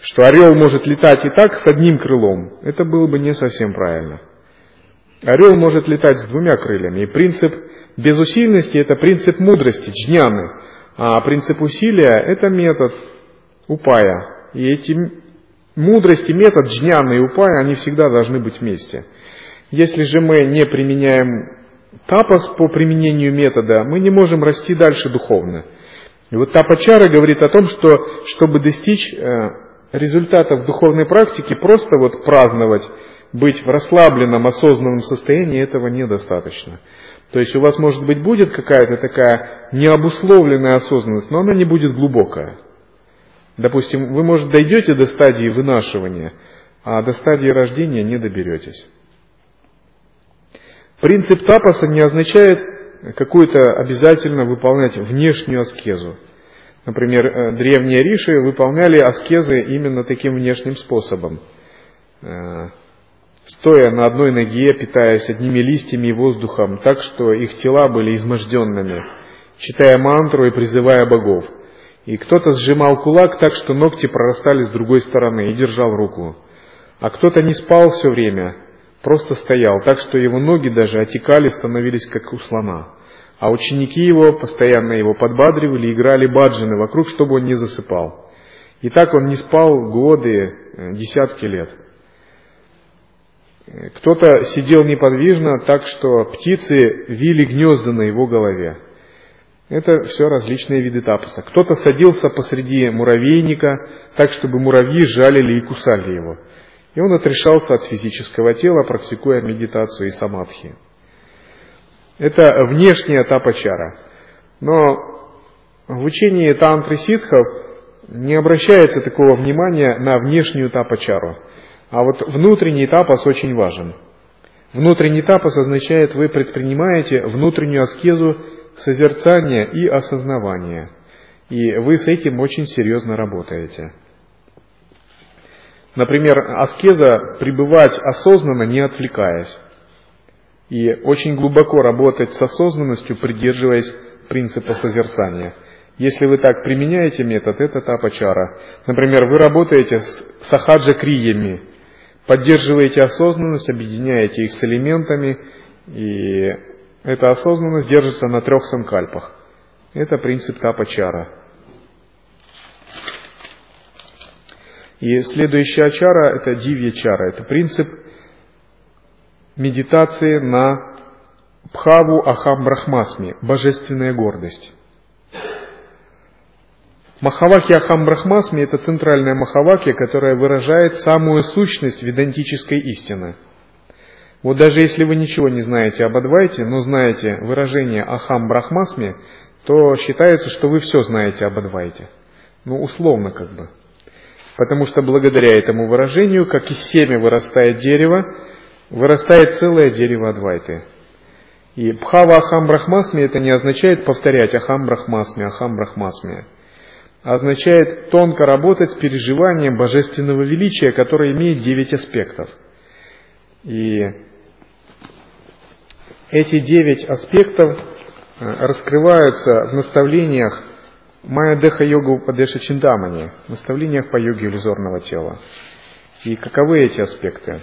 что орел может летать и так с одним крылом, это было бы не совсем правильно. Орел может летать с двумя крыльями. И принцип безусильности – это принцип мудрости, джняны. А принцип усилия – это метод упая. И эти мудрость и метод джняны и упая, они всегда должны быть вместе. Если же мы не применяем тапас по применению метода, мы не можем расти дальше духовно. И вот тапачара говорит о том, что чтобы достичь э, результатов духовной практики, просто вот праздновать, быть в расслабленном, осознанном состоянии, этого недостаточно. То есть у вас, может быть, будет какая-то такая необусловленная осознанность, но она не будет глубокая. Допустим, вы, может, дойдете до стадии вынашивания, а до стадии рождения не доберетесь. Принцип тапаса не означает какую-то обязательно выполнять внешнюю аскезу. Например, э, древние риши выполняли аскезы именно таким внешним способом. Стоя на одной ноге, питаясь одними листьями и воздухом, так что их тела были изможденными, читая мантру и призывая богов – и кто-то сжимал кулак так, что ногти прорастали с другой стороны и держал руку. А кто-то не спал все время, просто стоял, так что его ноги даже отекали, становились как у слона. А ученики его постоянно его подбадривали, играли баджины вокруг, чтобы он не засыпал. И так он не спал годы, э, десятки лет. Кто-то сидел неподвижно, так что птицы вили гнезда на его голове. Это все различные виды тапаса. Кто-то садился посреди муравейника, так, чтобы муравьи жалили и кусали его. И он отрешался от физического тела, практикуя медитацию и самадхи. Это внешняя тапачара. Но в учении тантры ситхов не обращается такого внимания на внешнюю тапачару. А вот внутренний тапас очень важен. Внутренний тапас означает, вы предпринимаете внутреннюю аскезу созерцание и осознавание. И вы с этим очень серьезно работаете. Например, аскеза пребывать осознанно, не отвлекаясь. И очень глубоко работать с осознанностью, придерживаясь принципа созерцания. Если вы так применяете метод, это тапачара. Например, вы работаете с сахаджа криями, поддерживаете осознанность, объединяете их с элементами и эта осознанность держится на трех санкальпах. Это принцип тапачара. И следующая чара – это дивья чара. Это принцип медитации на Пхаву Ахам Брахмасми, божественная гордость. Махаваки Ахам Брахмасми – это центральная махаваки, которая выражает самую сущность ведантической истины – вот даже если вы ничего не знаете об Адвайте, но знаете выражение Ахам Брахмасми, то считается, что вы все знаете об Адвайте. Ну, условно как бы. Потому что благодаря этому выражению, как из семя вырастает дерево, вырастает целое дерево Адвайты. И Бхава Ахам Брахмасми это не означает повторять Ахам Брахмасми, Ахам. Означает тонко работать с переживанием божественного величия, которое имеет девять аспектов. И эти девять аспектов э, раскрываются в наставлениях Майя Деха Йога Упадеша Чиндамани, наставлениях по йоге иллюзорного тела. И каковы эти аспекты?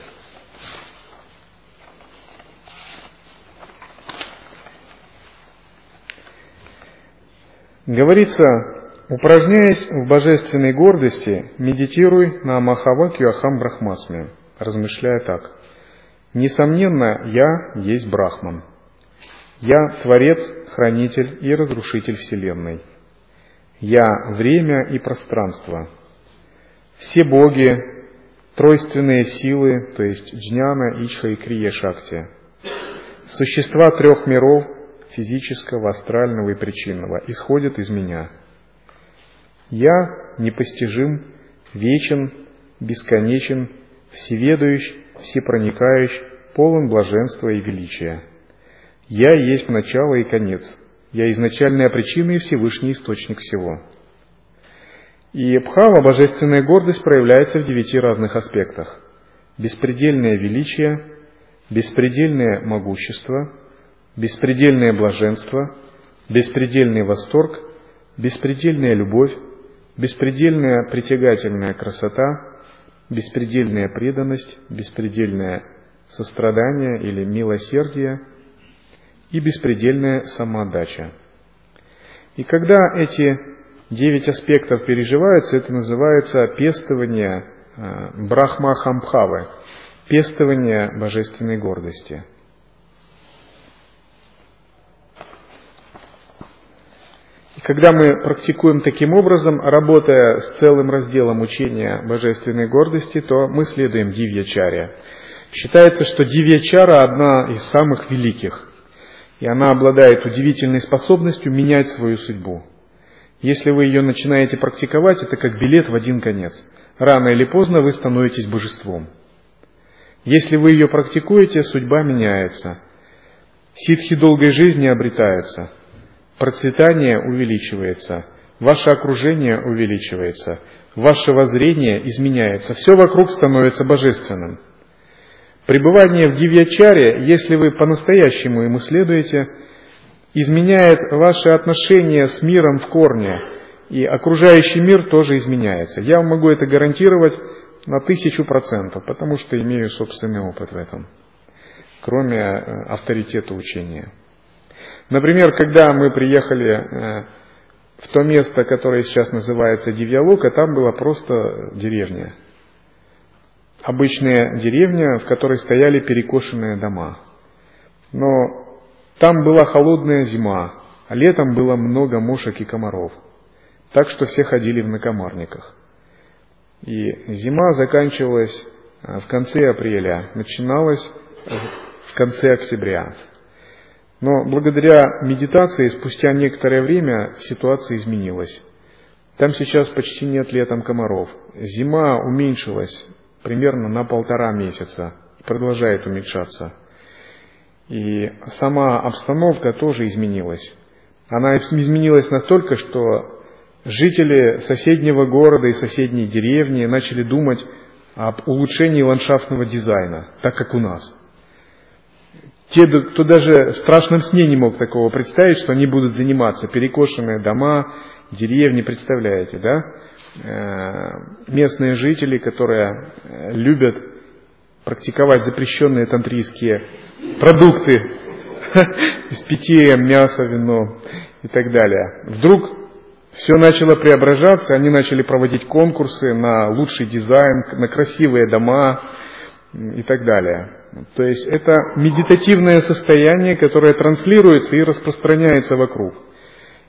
Говорится, упражняясь в божественной гордости, медитируй на Махавакью Ахам Брахмасме, размышляя так – Несомненно, я есть Брахман. Я Творец, Хранитель и Разрушитель Вселенной. Я время и пространство. Все боги, тройственные силы, то есть Джняна, Ичха и Крия Шакти. Существа трех миров, физического, астрального и причинного, исходят из меня. Я непостижим, вечен, бесконечен, всеведущ, всепроникающий, полон блаженства и величия. Я есть начало и конец. Я изначальная причина и Всевышний источник всего. И Бхава, божественная гордость, проявляется в девяти разных аспектах. Беспредельное величие, беспредельное могущество, беспредельное блаженство, беспредельный восторг, беспредельная любовь, беспредельная притягательная красота, беспредельная преданность, беспредельное сострадание или милосердие и беспредельная самоотдача. И когда эти девять аспектов переживаются, это называется пестование э, брахмахамбхавы, пестование божественной гордости – Когда мы практикуем таким образом, работая с целым разделом учения божественной гордости, то мы следуем дивьячаре. Считается, что дивьячара одна из самых великих, и она обладает удивительной способностью менять свою судьбу. Если вы ее начинаете практиковать, это как билет в один конец. Рано или поздно вы становитесь божеством. Если вы ее практикуете, судьба меняется. Ситхи долгой жизни обретаются – процветание увеличивается, ваше окружение увеличивается, ваше воззрение изменяется, все вокруг становится божественным. Пребывание в Дивьячаре, если вы по-настоящему ему следуете, изменяет ваши отношения с миром в корне, и окружающий мир тоже изменяется. Я вам могу это гарантировать на тысячу процентов, потому что имею собственный опыт в этом, кроме э, авторитета учения. Например, когда мы приехали э, в то место, которое сейчас называется Дивьялока, там была просто деревня. Обычная деревня, в которой стояли перекошенные дома. Но там была холодная зима, а летом было много мушек и комаров. Так что все ходили в накомарниках. И зима заканчивалась э, в конце апреля, начиналась в конце октября. Но благодаря медитации спустя некоторое время ситуация изменилась. Там сейчас почти нет летом комаров. Зима уменьшилась примерно на полтора месяца, продолжает уменьшаться. И сама обстановка тоже изменилась. Она изменилась настолько, что жители соседнего города и соседней деревни начали думать об улучшении ландшафтного дизайна, так как у нас – те, кто даже в страшном сне не мог такого представить, что они будут заниматься. Перекошенные дома, деревни, представляете, да? Э, местные жители, которые э, любят практиковать запрещенные тантрийские продукты [LAUGHS] из питья, мясо, вино и так далее. Вдруг все начало преображаться, они начали проводить конкурсы на лучший дизайн, на красивые дома и так далее. То есть это медитативное состояние, которое транслируется и распространяется вокруг.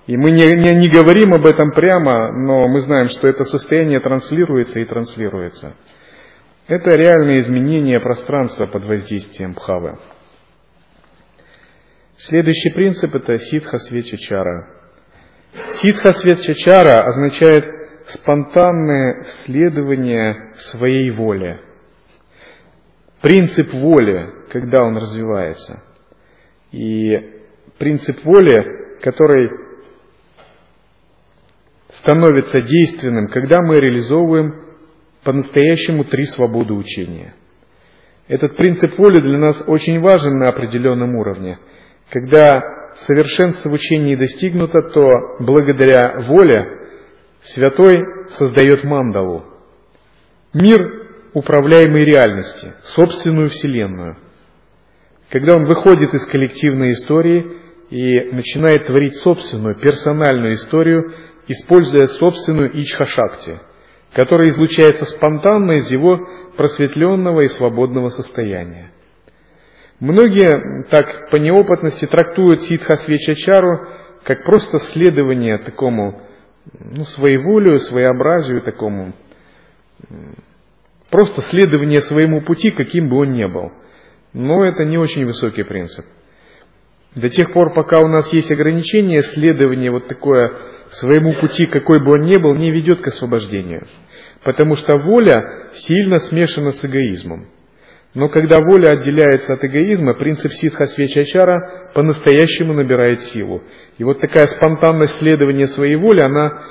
И мы не, не, не говорим об этом прямо, но мы знаем, что это состояние транслируется и транслируется. Это реальное изменение пространства под воздействием бхавы. Следующий принцип это ситха свечачара. Ситха свечачара означает спонтанное следование своей воле – принцип воли, когда он развивается. И принцип воли, который становится действенным, когда мы реализовываем по-настоящему три свободы учения. Этот принцип воли для нас очень важен на определенном уровне. Когда совершенство в учении достигнуто, то благодаря воле святой создает мандалу. Мир управляемой реальности, собственную Вселенную. Когда он выходит из коллективной истории и начинает творить собственную персональную историю, используя собственную ичха-шакти, которая излучается спонтанно из его просветленного и свободного состояния. Многие так по неопытности трактуют ситха свечачару как просто следование такому ну, своеволию, своеобразию, такому Просто следование своему пути, каким бы он ни был. Но это не очень высокий принцип. До тех пор, пока у нас есть ограничение, следование вот такое своему пути, какой бы он ни был, не ведет к освобождению. Потому что воля сильно смешана с эгоизмом. Но когда воля отделяется от эгоизма, принцип ситха свечачара по-настоящему набирает силу. И вот такая спонтанность следования своей воли, она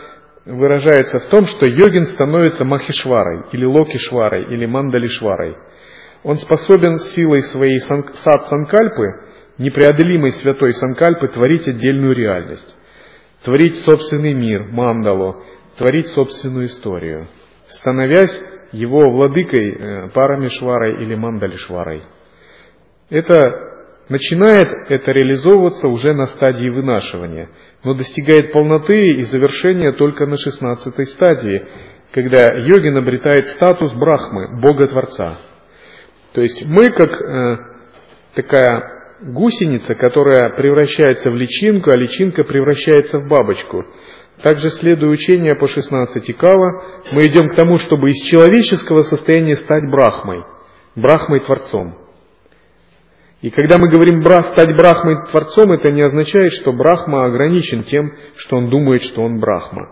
выражается в том, что йогин становится махишварой, или локишварой, или мандалишварой. Он способен силой своей сад-санкальпы, непреодолимой святой санкальпы, творить отдельную реальность, творить собственный мир, мандалу, творить собственную историю, становясь его владыкой э, Парамишварой или Мандалишварой. Это начинает это реализовываться уже на стадии вынашивания, но достигает полноты и завершения только на шестнадцатой стадии, когда йогин обретает статус Брахмы, Бога-творца. То есть мы, как э, такая гусеница, которая превращается в личинку, а личинка превращается в бабочку – также, следуя учению по 16 кава, мы идем к тому, чтобы из человеческого состояния стать брахмой, брахмой Творцом. И когда мы говорим стать брахмой Творцом, это не означает, что брахма ограничен тем, что он думает, что он брахма.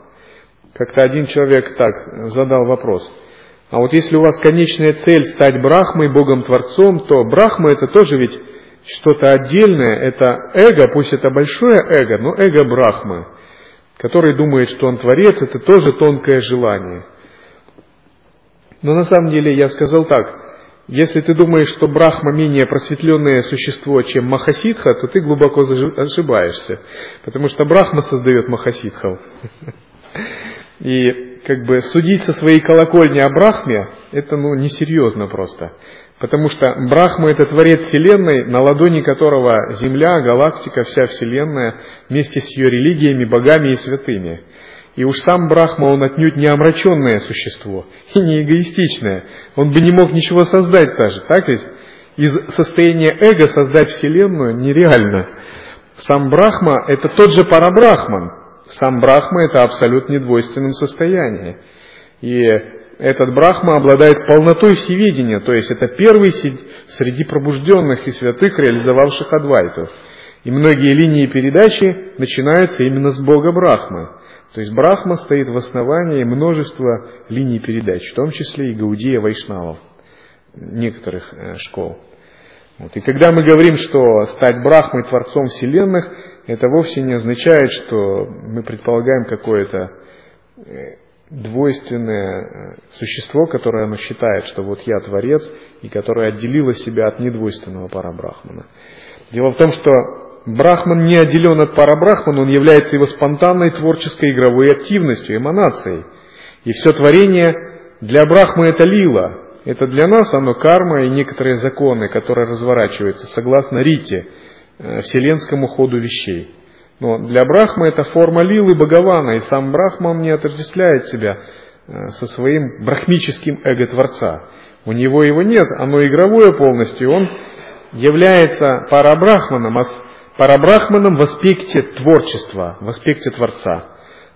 Как-то один человек так задал вопрос. А вот если у вас конечная цель стать брахмой, Богом Творцом, то брахма это тоже ведь что-то отдельное, это эго, пусть это большое эго, но эго брахмы который думает, что он творец, это тоже тонкое желание. Но на самом деле я сказал так, если ты думаешь, что Брахма менее просветленное существо, чем Махасидха, то ты глубоко ошибаешься, потому что Брахма создает Махасидхов. [LAUGHS] И как бы судить со своей колокольни о Брахме, это ну несерьезно просто. Потому что Брахма это творец Вселенной, на ладони которого Земля, галактика, вся Вселенная, вместе с ее религиями, богами и святыми. И уж сам Брахма, он отнюдь не омраченное существо и не эгоистичное. Он бы не мог ничего создать даже, так ведь? Из состояния эго создать Вселенную нереально. Сам Брахма – это тот же Парабрахман. Сам Брахма – это абсолютно недвойственном состоянии. И этот Брахма обладает полнотой всеведения, то есть это первый среди пробужденных и святых, реализовавших Адвайту. И многие линии передачи начинаются именно с Бога Брахмы. То есть Брахма стоит в основании множества линий передач, в том числе и Гаудия Вайшнавов, некоторых э, школ. Вот. И когда мы говорим, что стать Брахмой, Творцом Вселенных, это вовсе не означает, что мы предполагаем какое-то э, двойственное э, существо, которое оно считает, что вот я творец, и которое отделило себя от недвойственного парабрахмана. Дело в том, что Брахман не отделен от парабрахмана, он является его спонтанной творческой игровой активностью, эманацией. И все творение для Брахмы это лила. Это для нас оно карма и некоторые законы, которые разворачиваются согласно Рите, э, вселенскому ходу вещей. Но для Брахмы это форма лилы Бхагавана, и сам Брахма он не отождествляет себя э, со своим брахмическим эго Творца. У него его нет, оно игровое полностью, он является парабрахманом, парабрахманом в аспекте творчества, в аспекте Творца.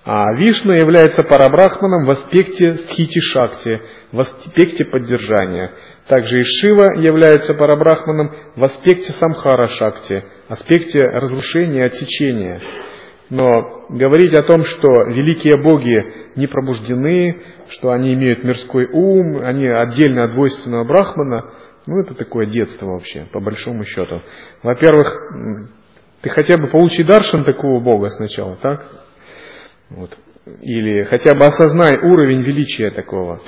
А Вишну является парабрахманом в аспекте стхити-шакти, в аспекте поддержания. Также и Шива является парабрахманом в аспекте самхара-шакти, аспекте разрушения, отсечения. Но говорить о том, что великие боги не пробуждены, что они имеют мирской ум, они отдельно от двойственного брахмана, ну это такое детство вообще, по большому счету. Во-первых, ты хотя бы получи даршан такого бога сначала, так? Вот. Или хотя бы осознай уровень величия такого.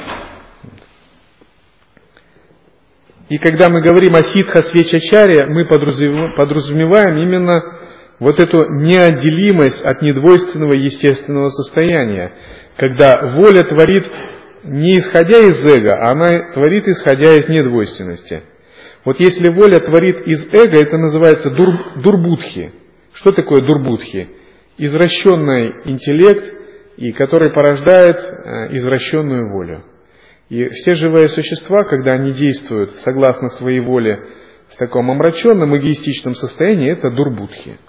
И когда мы говорим о ситха свечачаре, мы подразумеваем именно вот эту неотделимость от недвойственного естественного состояния, когда воля творит не исходя из эго, а она творит исходя из недвойственности. Вот если воля творит из эго, это называется дур, дурбудхи. Что такое дурбудхи? Извращенный интеллект, и который порождает э, извращенную волю. И все живые существа, когда они действуют согласно своей воле в таком омраченном, эгоистичном состоянии, это дурбудхи.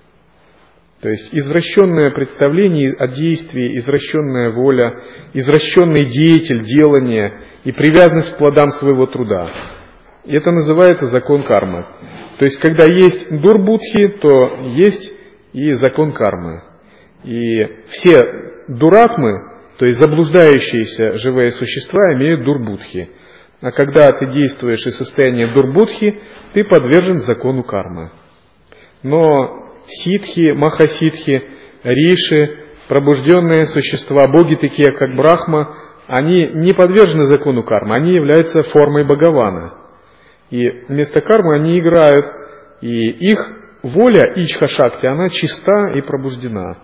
То есть извращенное представление о действии, извращенная воля, извращенный деятель, делание и привязанность к плодам своего труда. И это называется закон кармы. То есть, когда есть дурбудхи, то есть и закон кармы. И все дуратмы, то есть заблуждающиеся живые существа имеют дурбудхи. А когда ты действуешь из состояния дурбудхи, ты подвержен закону кармы. Но ситхи, махаситхи, риши, пробужденные существа, боги такие, как Брахма, они не подвержены закону кармы, они являются формой Бхагавана. И вместо кармы они играют, и их воля Ичха-шакти, она чиста и пробуждена.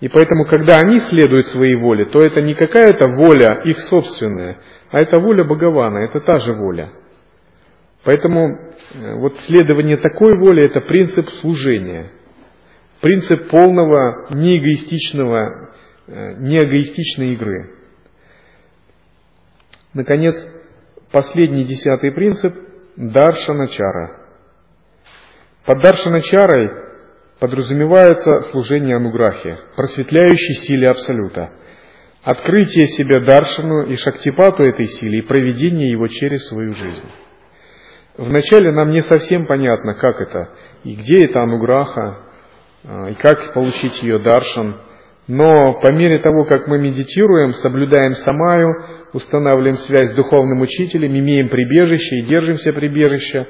И поэтому, когда они следуют своей воле, то это не какая-то воля их собственная, а это воля Бхагавана, это та же воля. Поэтому э, вот следование такой воли – это принцип служения, принцип полного неэгоистичного, э, неэгоистичной игры. Наконец, последний десятый принцип – даршаначара. Под даршаначарой подразумевается служение ануграхи, просветляющей силе Абсолюта, открытие себя даршану и шактипату этой силе и проведение его через свою жизнь. Вначале нам не совсем понятно, как это, и где это ануграха, а, и как получить ее даршан. Но по мере того, как мы медитируем, соблюдаем самаю, устанавливаем связь с духовным учителем, имеем прибежище и держимся прибежища,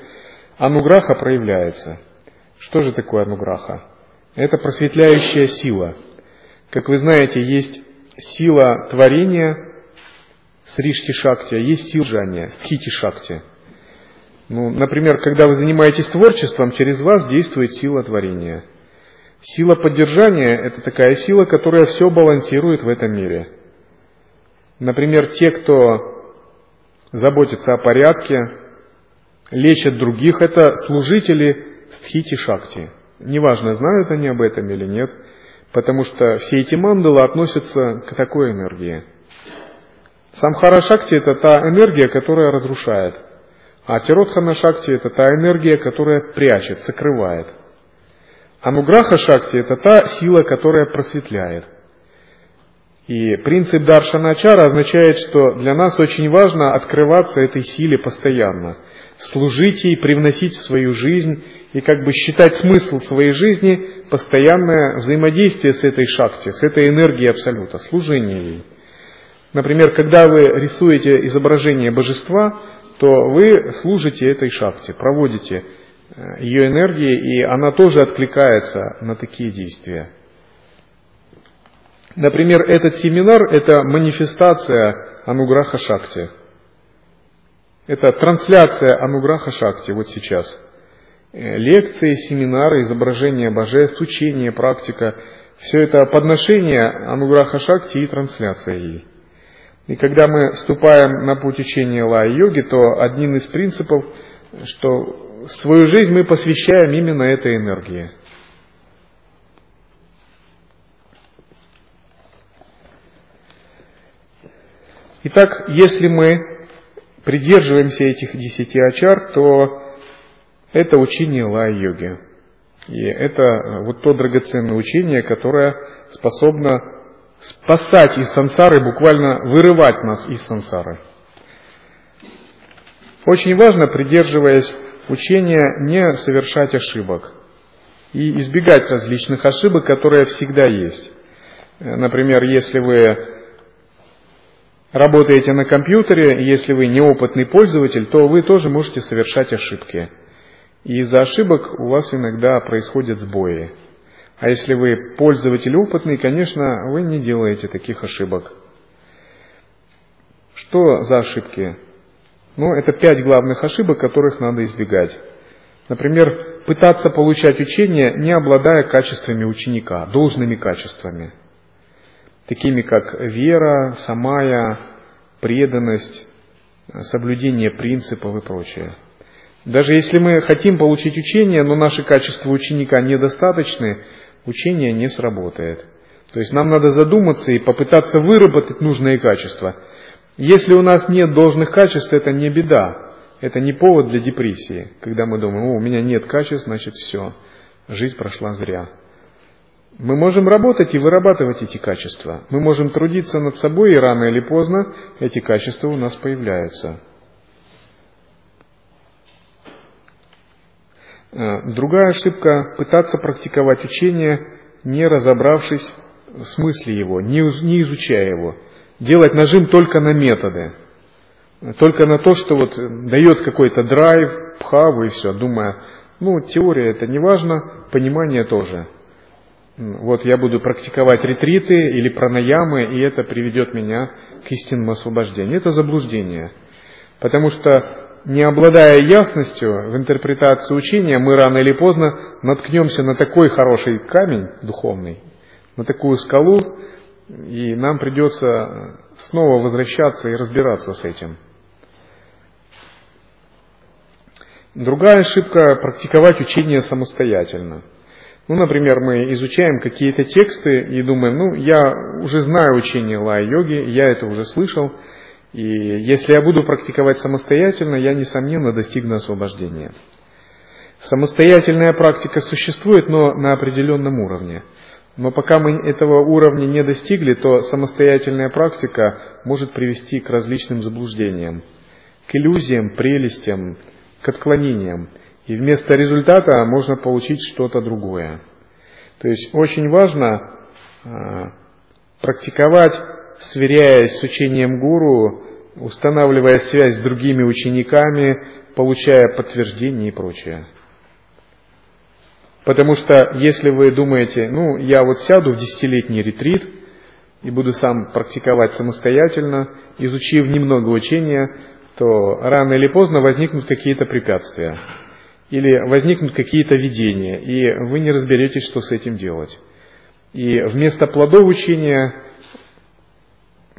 ануграха проявляется. Что же такое ануграха? Это просветляющая сила. Как вы знаете, есть сила творения Сришки Шакти, а есть сила жания, Стхити Шакти. Ну, например, когда вы занимаетесь творчеством, через вас действует сила творения. Сила поддержания – это такая сила, которая все балансирует в этом мире. Например, те, кто заботится о порядке, лечат других, это служители стхити шакти. Неважно, знают они об этом или нет, потому что все эти мандалы относятся к такой энергии. Самхара шакти – это та энергия, которая разрушает – а Тиротхана Шакти – это та энергия, которая прячет, сокрывает. Ануграха Шакти – это та сила, которая просветляет. И принцип Даршаначара означает, что для нас очень важно открываться этой силе постоянно, служить ей, привносить в свою жизнь и как бы считать смысл своей жизни постоянное взаимодействие с этой шакти, с этой энергией Абсолюта, служение ей. Например, когда вы рисуете изображение божества, то вы служите этой шахте, проводите ее энергией, и она тоже откликается на такие действия. Например, этот семинар – это манифестация Ануграха Шакти. Это трансляция Ануграха Шакти вот сейчас. Э, лекции, семинары, изображение божеств, учение, практика – все это подношение Ануграха Шакти и трансляция ей. И когда мы вступаем на путь учения лай-йоги, то один из принципов, что свою жизнь мы посвящаем именно этой энергии. Итак, если мы придерживаемся этих десяти ачар, то это учение лай-йоги. И это вот то драгоценное учение, которое способно спасать из сансары, буквально вырывать нас из сансары. Очень важно, придерживаясь учения, не совершать ошибок и избегать различных ошибок, которые всегда есть. Например, если вы работаете на компьютере, если вы неопытный пользователь, то вы тоже можете совершать ошибки. И из-за ошибок у вас иногда происходят сбои. А если вы пользователь опытный, конечно, вы не делаете таких ошибок. Что за ошибки? Ну, это пять главных ошибок, которых надо избегать. Например, пытаться получать учение, не обладая качествами ученика, должными качествами, такими как вера, самая, преданность, соблюдение принципов и прочее. Даже если мы хотим получить учение, но наши качества ученика недостаточны, учение не сработает. То есть нам надо задуматься и попытаться выработать нужные качества. Если у нас нет должных качеств, это не беда. Это не повод для депрессии, когда мы думаем, о, у меня нет качеств, значит все, жизнь прошла зря. Мы можем работать и вырабатывать эти качества. Мы можем трудиться над собой, и рано или поздно эти качества у нас появляются. Э, другая ошибка – пытаться практиковать учение, не разобравшись в смысле его, не изучая его. Делать нажим только на методы. только на то, что вот дает какой-то драйв, пхаву и все, думая, ну, теория это не важно, понимание тоже. Вот я буду практиковать ретриты или пранаямы, и это приведет меня к истинному освобождению. Это заблуждение. Потому что, не обладая ясностью в интерпретации учения, мы рано или поздно наткнемся на такой хороший камень духовный, на такую скалу, и нам придется снова возвращаться и разбираться с этим. Другая ошибка – практиковать учение самостоятельно. Ну, например, мы изучаем какие-то тексты и думаем, ну, я уже знаю учение лай-йоги, я это уже слышал, и если я буду практиковать самостоятельно, я, несомненно, достигну освобождения. Самостоятельная практика существует, но на определенном уровне. Но пока мы этого уровня не достигли, то самостоятельная практика может привести к различным заблуждениям, к иллюзиям, прелестям, к отклонениям. И вместо результата можно получить что-то другое. То есть очень важно а, практиковать, сверяясь с учением гуру, устанавливая связь с другими учениками, получая подтверждение и прочее. Потому что если вы думаете, ну, я вот сяду в десятилетний ретрит и буду сам практиковать самостоятельно, изучив немного учения, то рано или поздно возникнут какие-то препятствия или возникнут какие-то видения, и вы не разберетесь, что с этим делать. И вместо плодов учения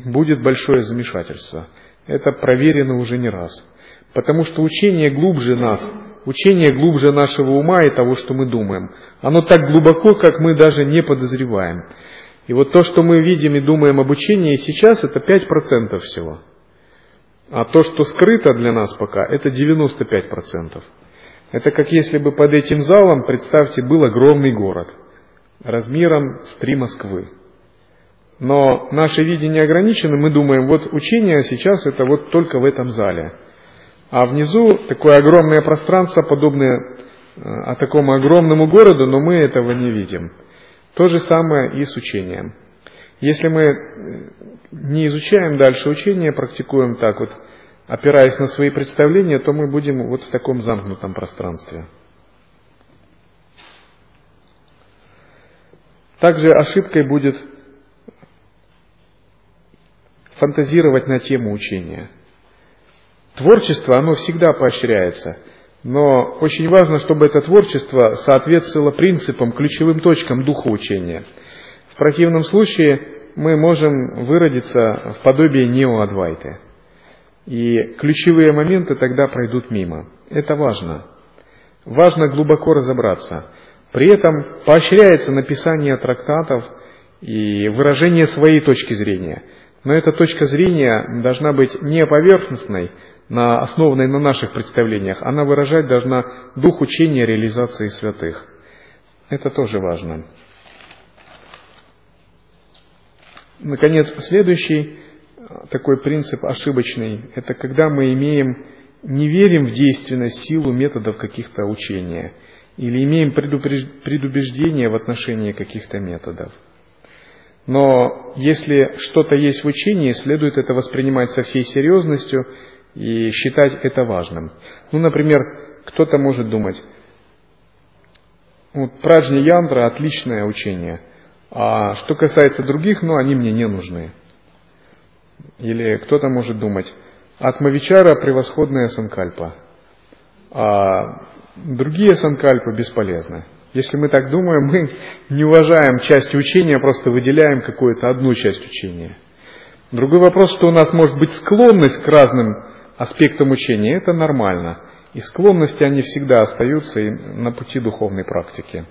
будет большое замешательство. Это проверено уже не раз. Потому что учение глубже нас, учение глубже нашего ума и того, что мы думаем. Оно так глубоко, как мы даже не подозреваем. И вот то, что мы видим и думаем об учении сейчас, это 5% всего. А то, что скрыто для нас пока, это 95%. Это как если бы под этим залом, представьте, был огромный город, размером с три Москвы. Но наше видение ограничено, мы думаем, вот учение сейчас это вот только в этом зале. А внизу такое огромное пространство, подобное э, а такому огромному городу, но мы этого не видим. То же самое и с учением. Если мы э, не изучаем дальше учение, практикуем так вот, опираясь на свои представления, то мы будем вот в таком замкнутом пространстве. Также ошибкой будет фантазировать на тему учения. Творчество, оно всегда поощряется, но очень важно, чтобы это творчество соответствовало принципам, ключевым точкам духа учения – в противном случае мы можем выродиться в подобие неоадвайты. И ключевые моменты тогда пройдут мимо. Это важно. Важно глубоко разобраться. При этом поощряется написание трактатов и выражение своей точки зрения. Но эта точка зрения должна быть не поверхностной, на, основанной на наших представлениях. Она выражать должна дух учения реализации святых. Это тоже важно. Наконец, следующий э, такой принцип ошибочный, это когда мы имеем, не верим в действенность, силу методов каких-то учения, или имеем предубеждение в отношении каких-то методов. Но если что-то есть в учении, следует это воспринимать со всей серьезностью и считать это важным. Ну, например, кто-то может думать, вот Праджни Янтра – отличное учение – а что касается других, ну, они мне не нужны. Или кто-то может думать, Атмавичара превосходная санкальпа, а другие санкальпы бесполезны. Если мы так думаем, мы не уважаем часть учения, просто выделяем какую-то одну часть учения. Другой вопрос, что у нас может быть склонность к разным аспектам учения, это нормально. И склонности, они всегда остаются и на пути духовной практики.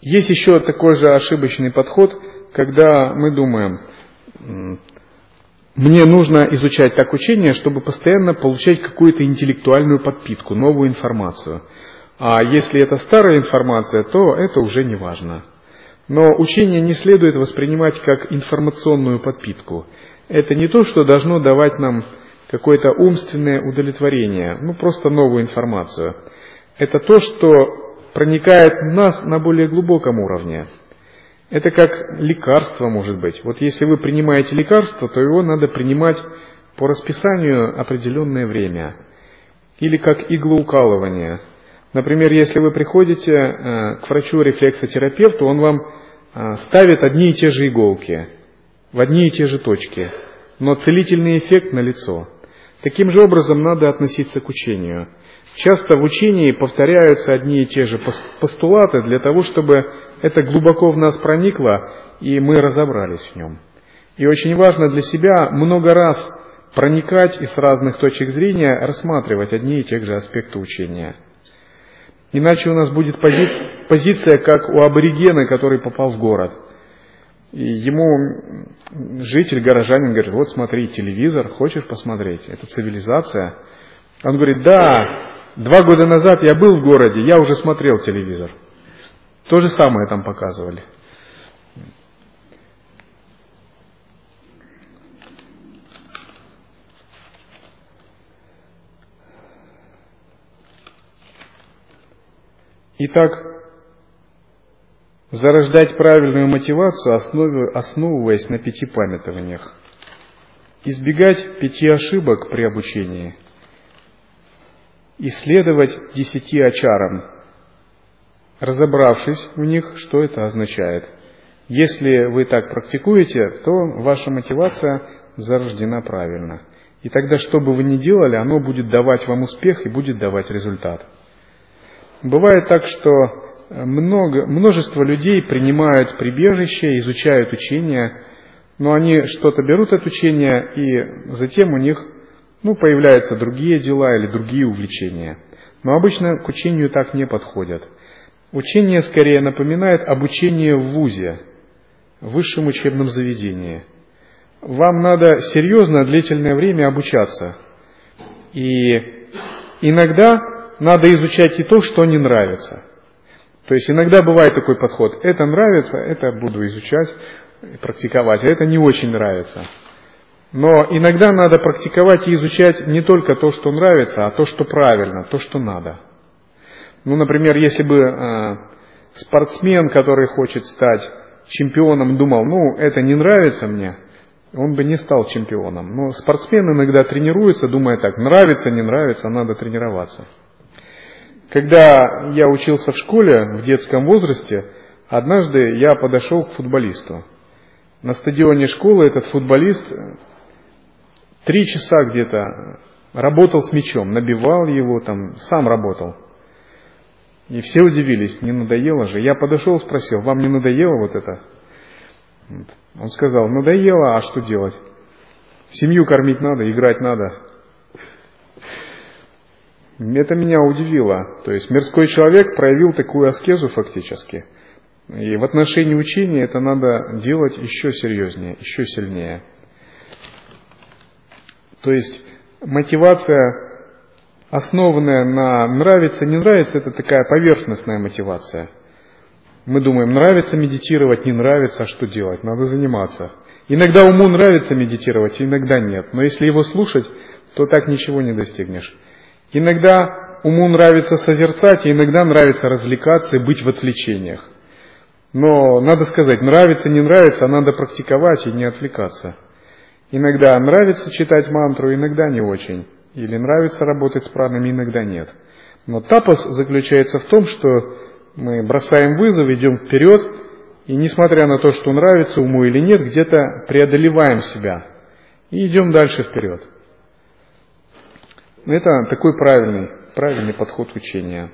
Есть еще такой же ошибочный подход, когда мы думаем, мне нужно изучать так учение, чтобы постоянно получать какую-то интеллектуальную подпитку, новую информацию. А если это старая информация, то это уже не важно. Но учение не следует воспринимать как информационную подпитку. Это не то, что должно давать нам какое-то умственное удовлетворение, ну просто новую информацию. Это то, что проникает в нас на более глубоком уровне. Это как лекарство может быть. Вот если вы принимаете лекарство, то его надо принимать по расписанию определенное время. Или как иглоукалывание. Например, если вы приходите э, к врачу-рефлексотерапевту, он вам э, ставит одни и те же иголки, в одни и те же точки, но целительный эффект налицо. Таким же образом надо относиться к учению. Часто в учении повторяются одни и те же постулаты для того, чтобы это глубоко в нас проникло, и мы разобрались в нем. И очень важно для себя много раз проникать и с разных точек зрения рассматривать одни и те же аспекты учения. Иначе у нас будет пози позиция, как у аборигена, который попал в город. И ему житель, горожанин говорит, вот смотри, телевизор, хочешь посмотреть? Это цивилизация. Он говорит, да, два года назад я был в городе, я уже смотрел телевизор. То же самое там показывали. Итак, зарождать правильную мотивацию, основываясь на пяти памятованиях. Избегать пяти ошибок при обучении. Исследовать десяти очарам, разобравшись в них, что это означает. Если вы так практикуете, то ваша мотивация зарождена правильно. И тогда, что бы вы ни делали, оно будет давать вам успех и будет давать результат. Бывает так, что много, множество людей принимают прибежище, изучают учение, но они что-то берут от учения, и затем у них ну, появляются другие дела или другие увлечения. Но обычно к учению так не подходят. Учение скорее напоминает обучение в ВУЗе, в высшем учебном заведении. Вам надо серьезно длительное время обучаться. И иногда надо изучать и то, что не нравится. То есть иногда бывает такой подход, это нравится, это буду изучать, практиковать, а это не очень нравится. Но иногда надо практиковать и изучать не только то, что нравится, а то, что правильно, то, что надо. Ну, например, если бы э, спортсмен, который хочет стать чемпионом, думал, ну, это не нравится мне, он бы не стал чемпионом. Но спортсмен иногда тренируется, думая так, нравится, не нравится, надо тренироваться. Когда я учился в школе в детском возрасте, однажды я подошел к футболисту. На стадионе школы этот футболист три часа где-то работал с мячом, набивал его, там, сам работал. И все удивились, не надоело же. Я подошел, спросил, вам не надоело вот это? Он сказал, надоело, а что делать? Семью кормить надо, играть надо. Это меня удивило. То есть мирской человек проявил такую аскезу фактически. И в отношении учения это надо делать еще серьезнее, еще сильнее. То есть мотивация, основанная на нравится, не нравится, это такая поверхностная мотивация. Мы думаем, нравится медитировать, не нравится, а что делать? Надо заниматься. Иногда уму нравится медитировать, иногда нет. Но если его слушать, то так ничего не достигнешь. Иногда уму нравится созерцать, иногда нравится развлекаться и быть в отвлечениях. Но надо сказать, нравится, не нравится, а надо практиковать и не отвлекаться. Иногда нравится читать мантру, иногда не очень. Или нравится работать с пранами, иногда нет. Но тапос заключается в том, что мы бросаем вызов, идем вперед, и несмотря на то, что нравится уму или нет, где-то преодолеваем себя и идем дальше вперед. Это такой правильный, правильный подход учения.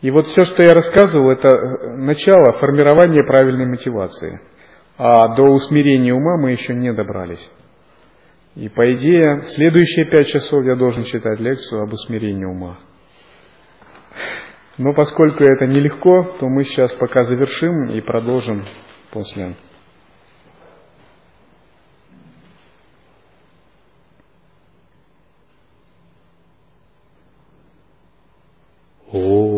И вот все, что я рассказывал, это начало формирования правильной мотивации. А до усмирения ума мы еще не добрались. И по идее, следующие пять часов я должен читать лекцию об усмирении ума. Но поскольку это нелегко, то мы сейчас пока завершим и продолжим после Oh.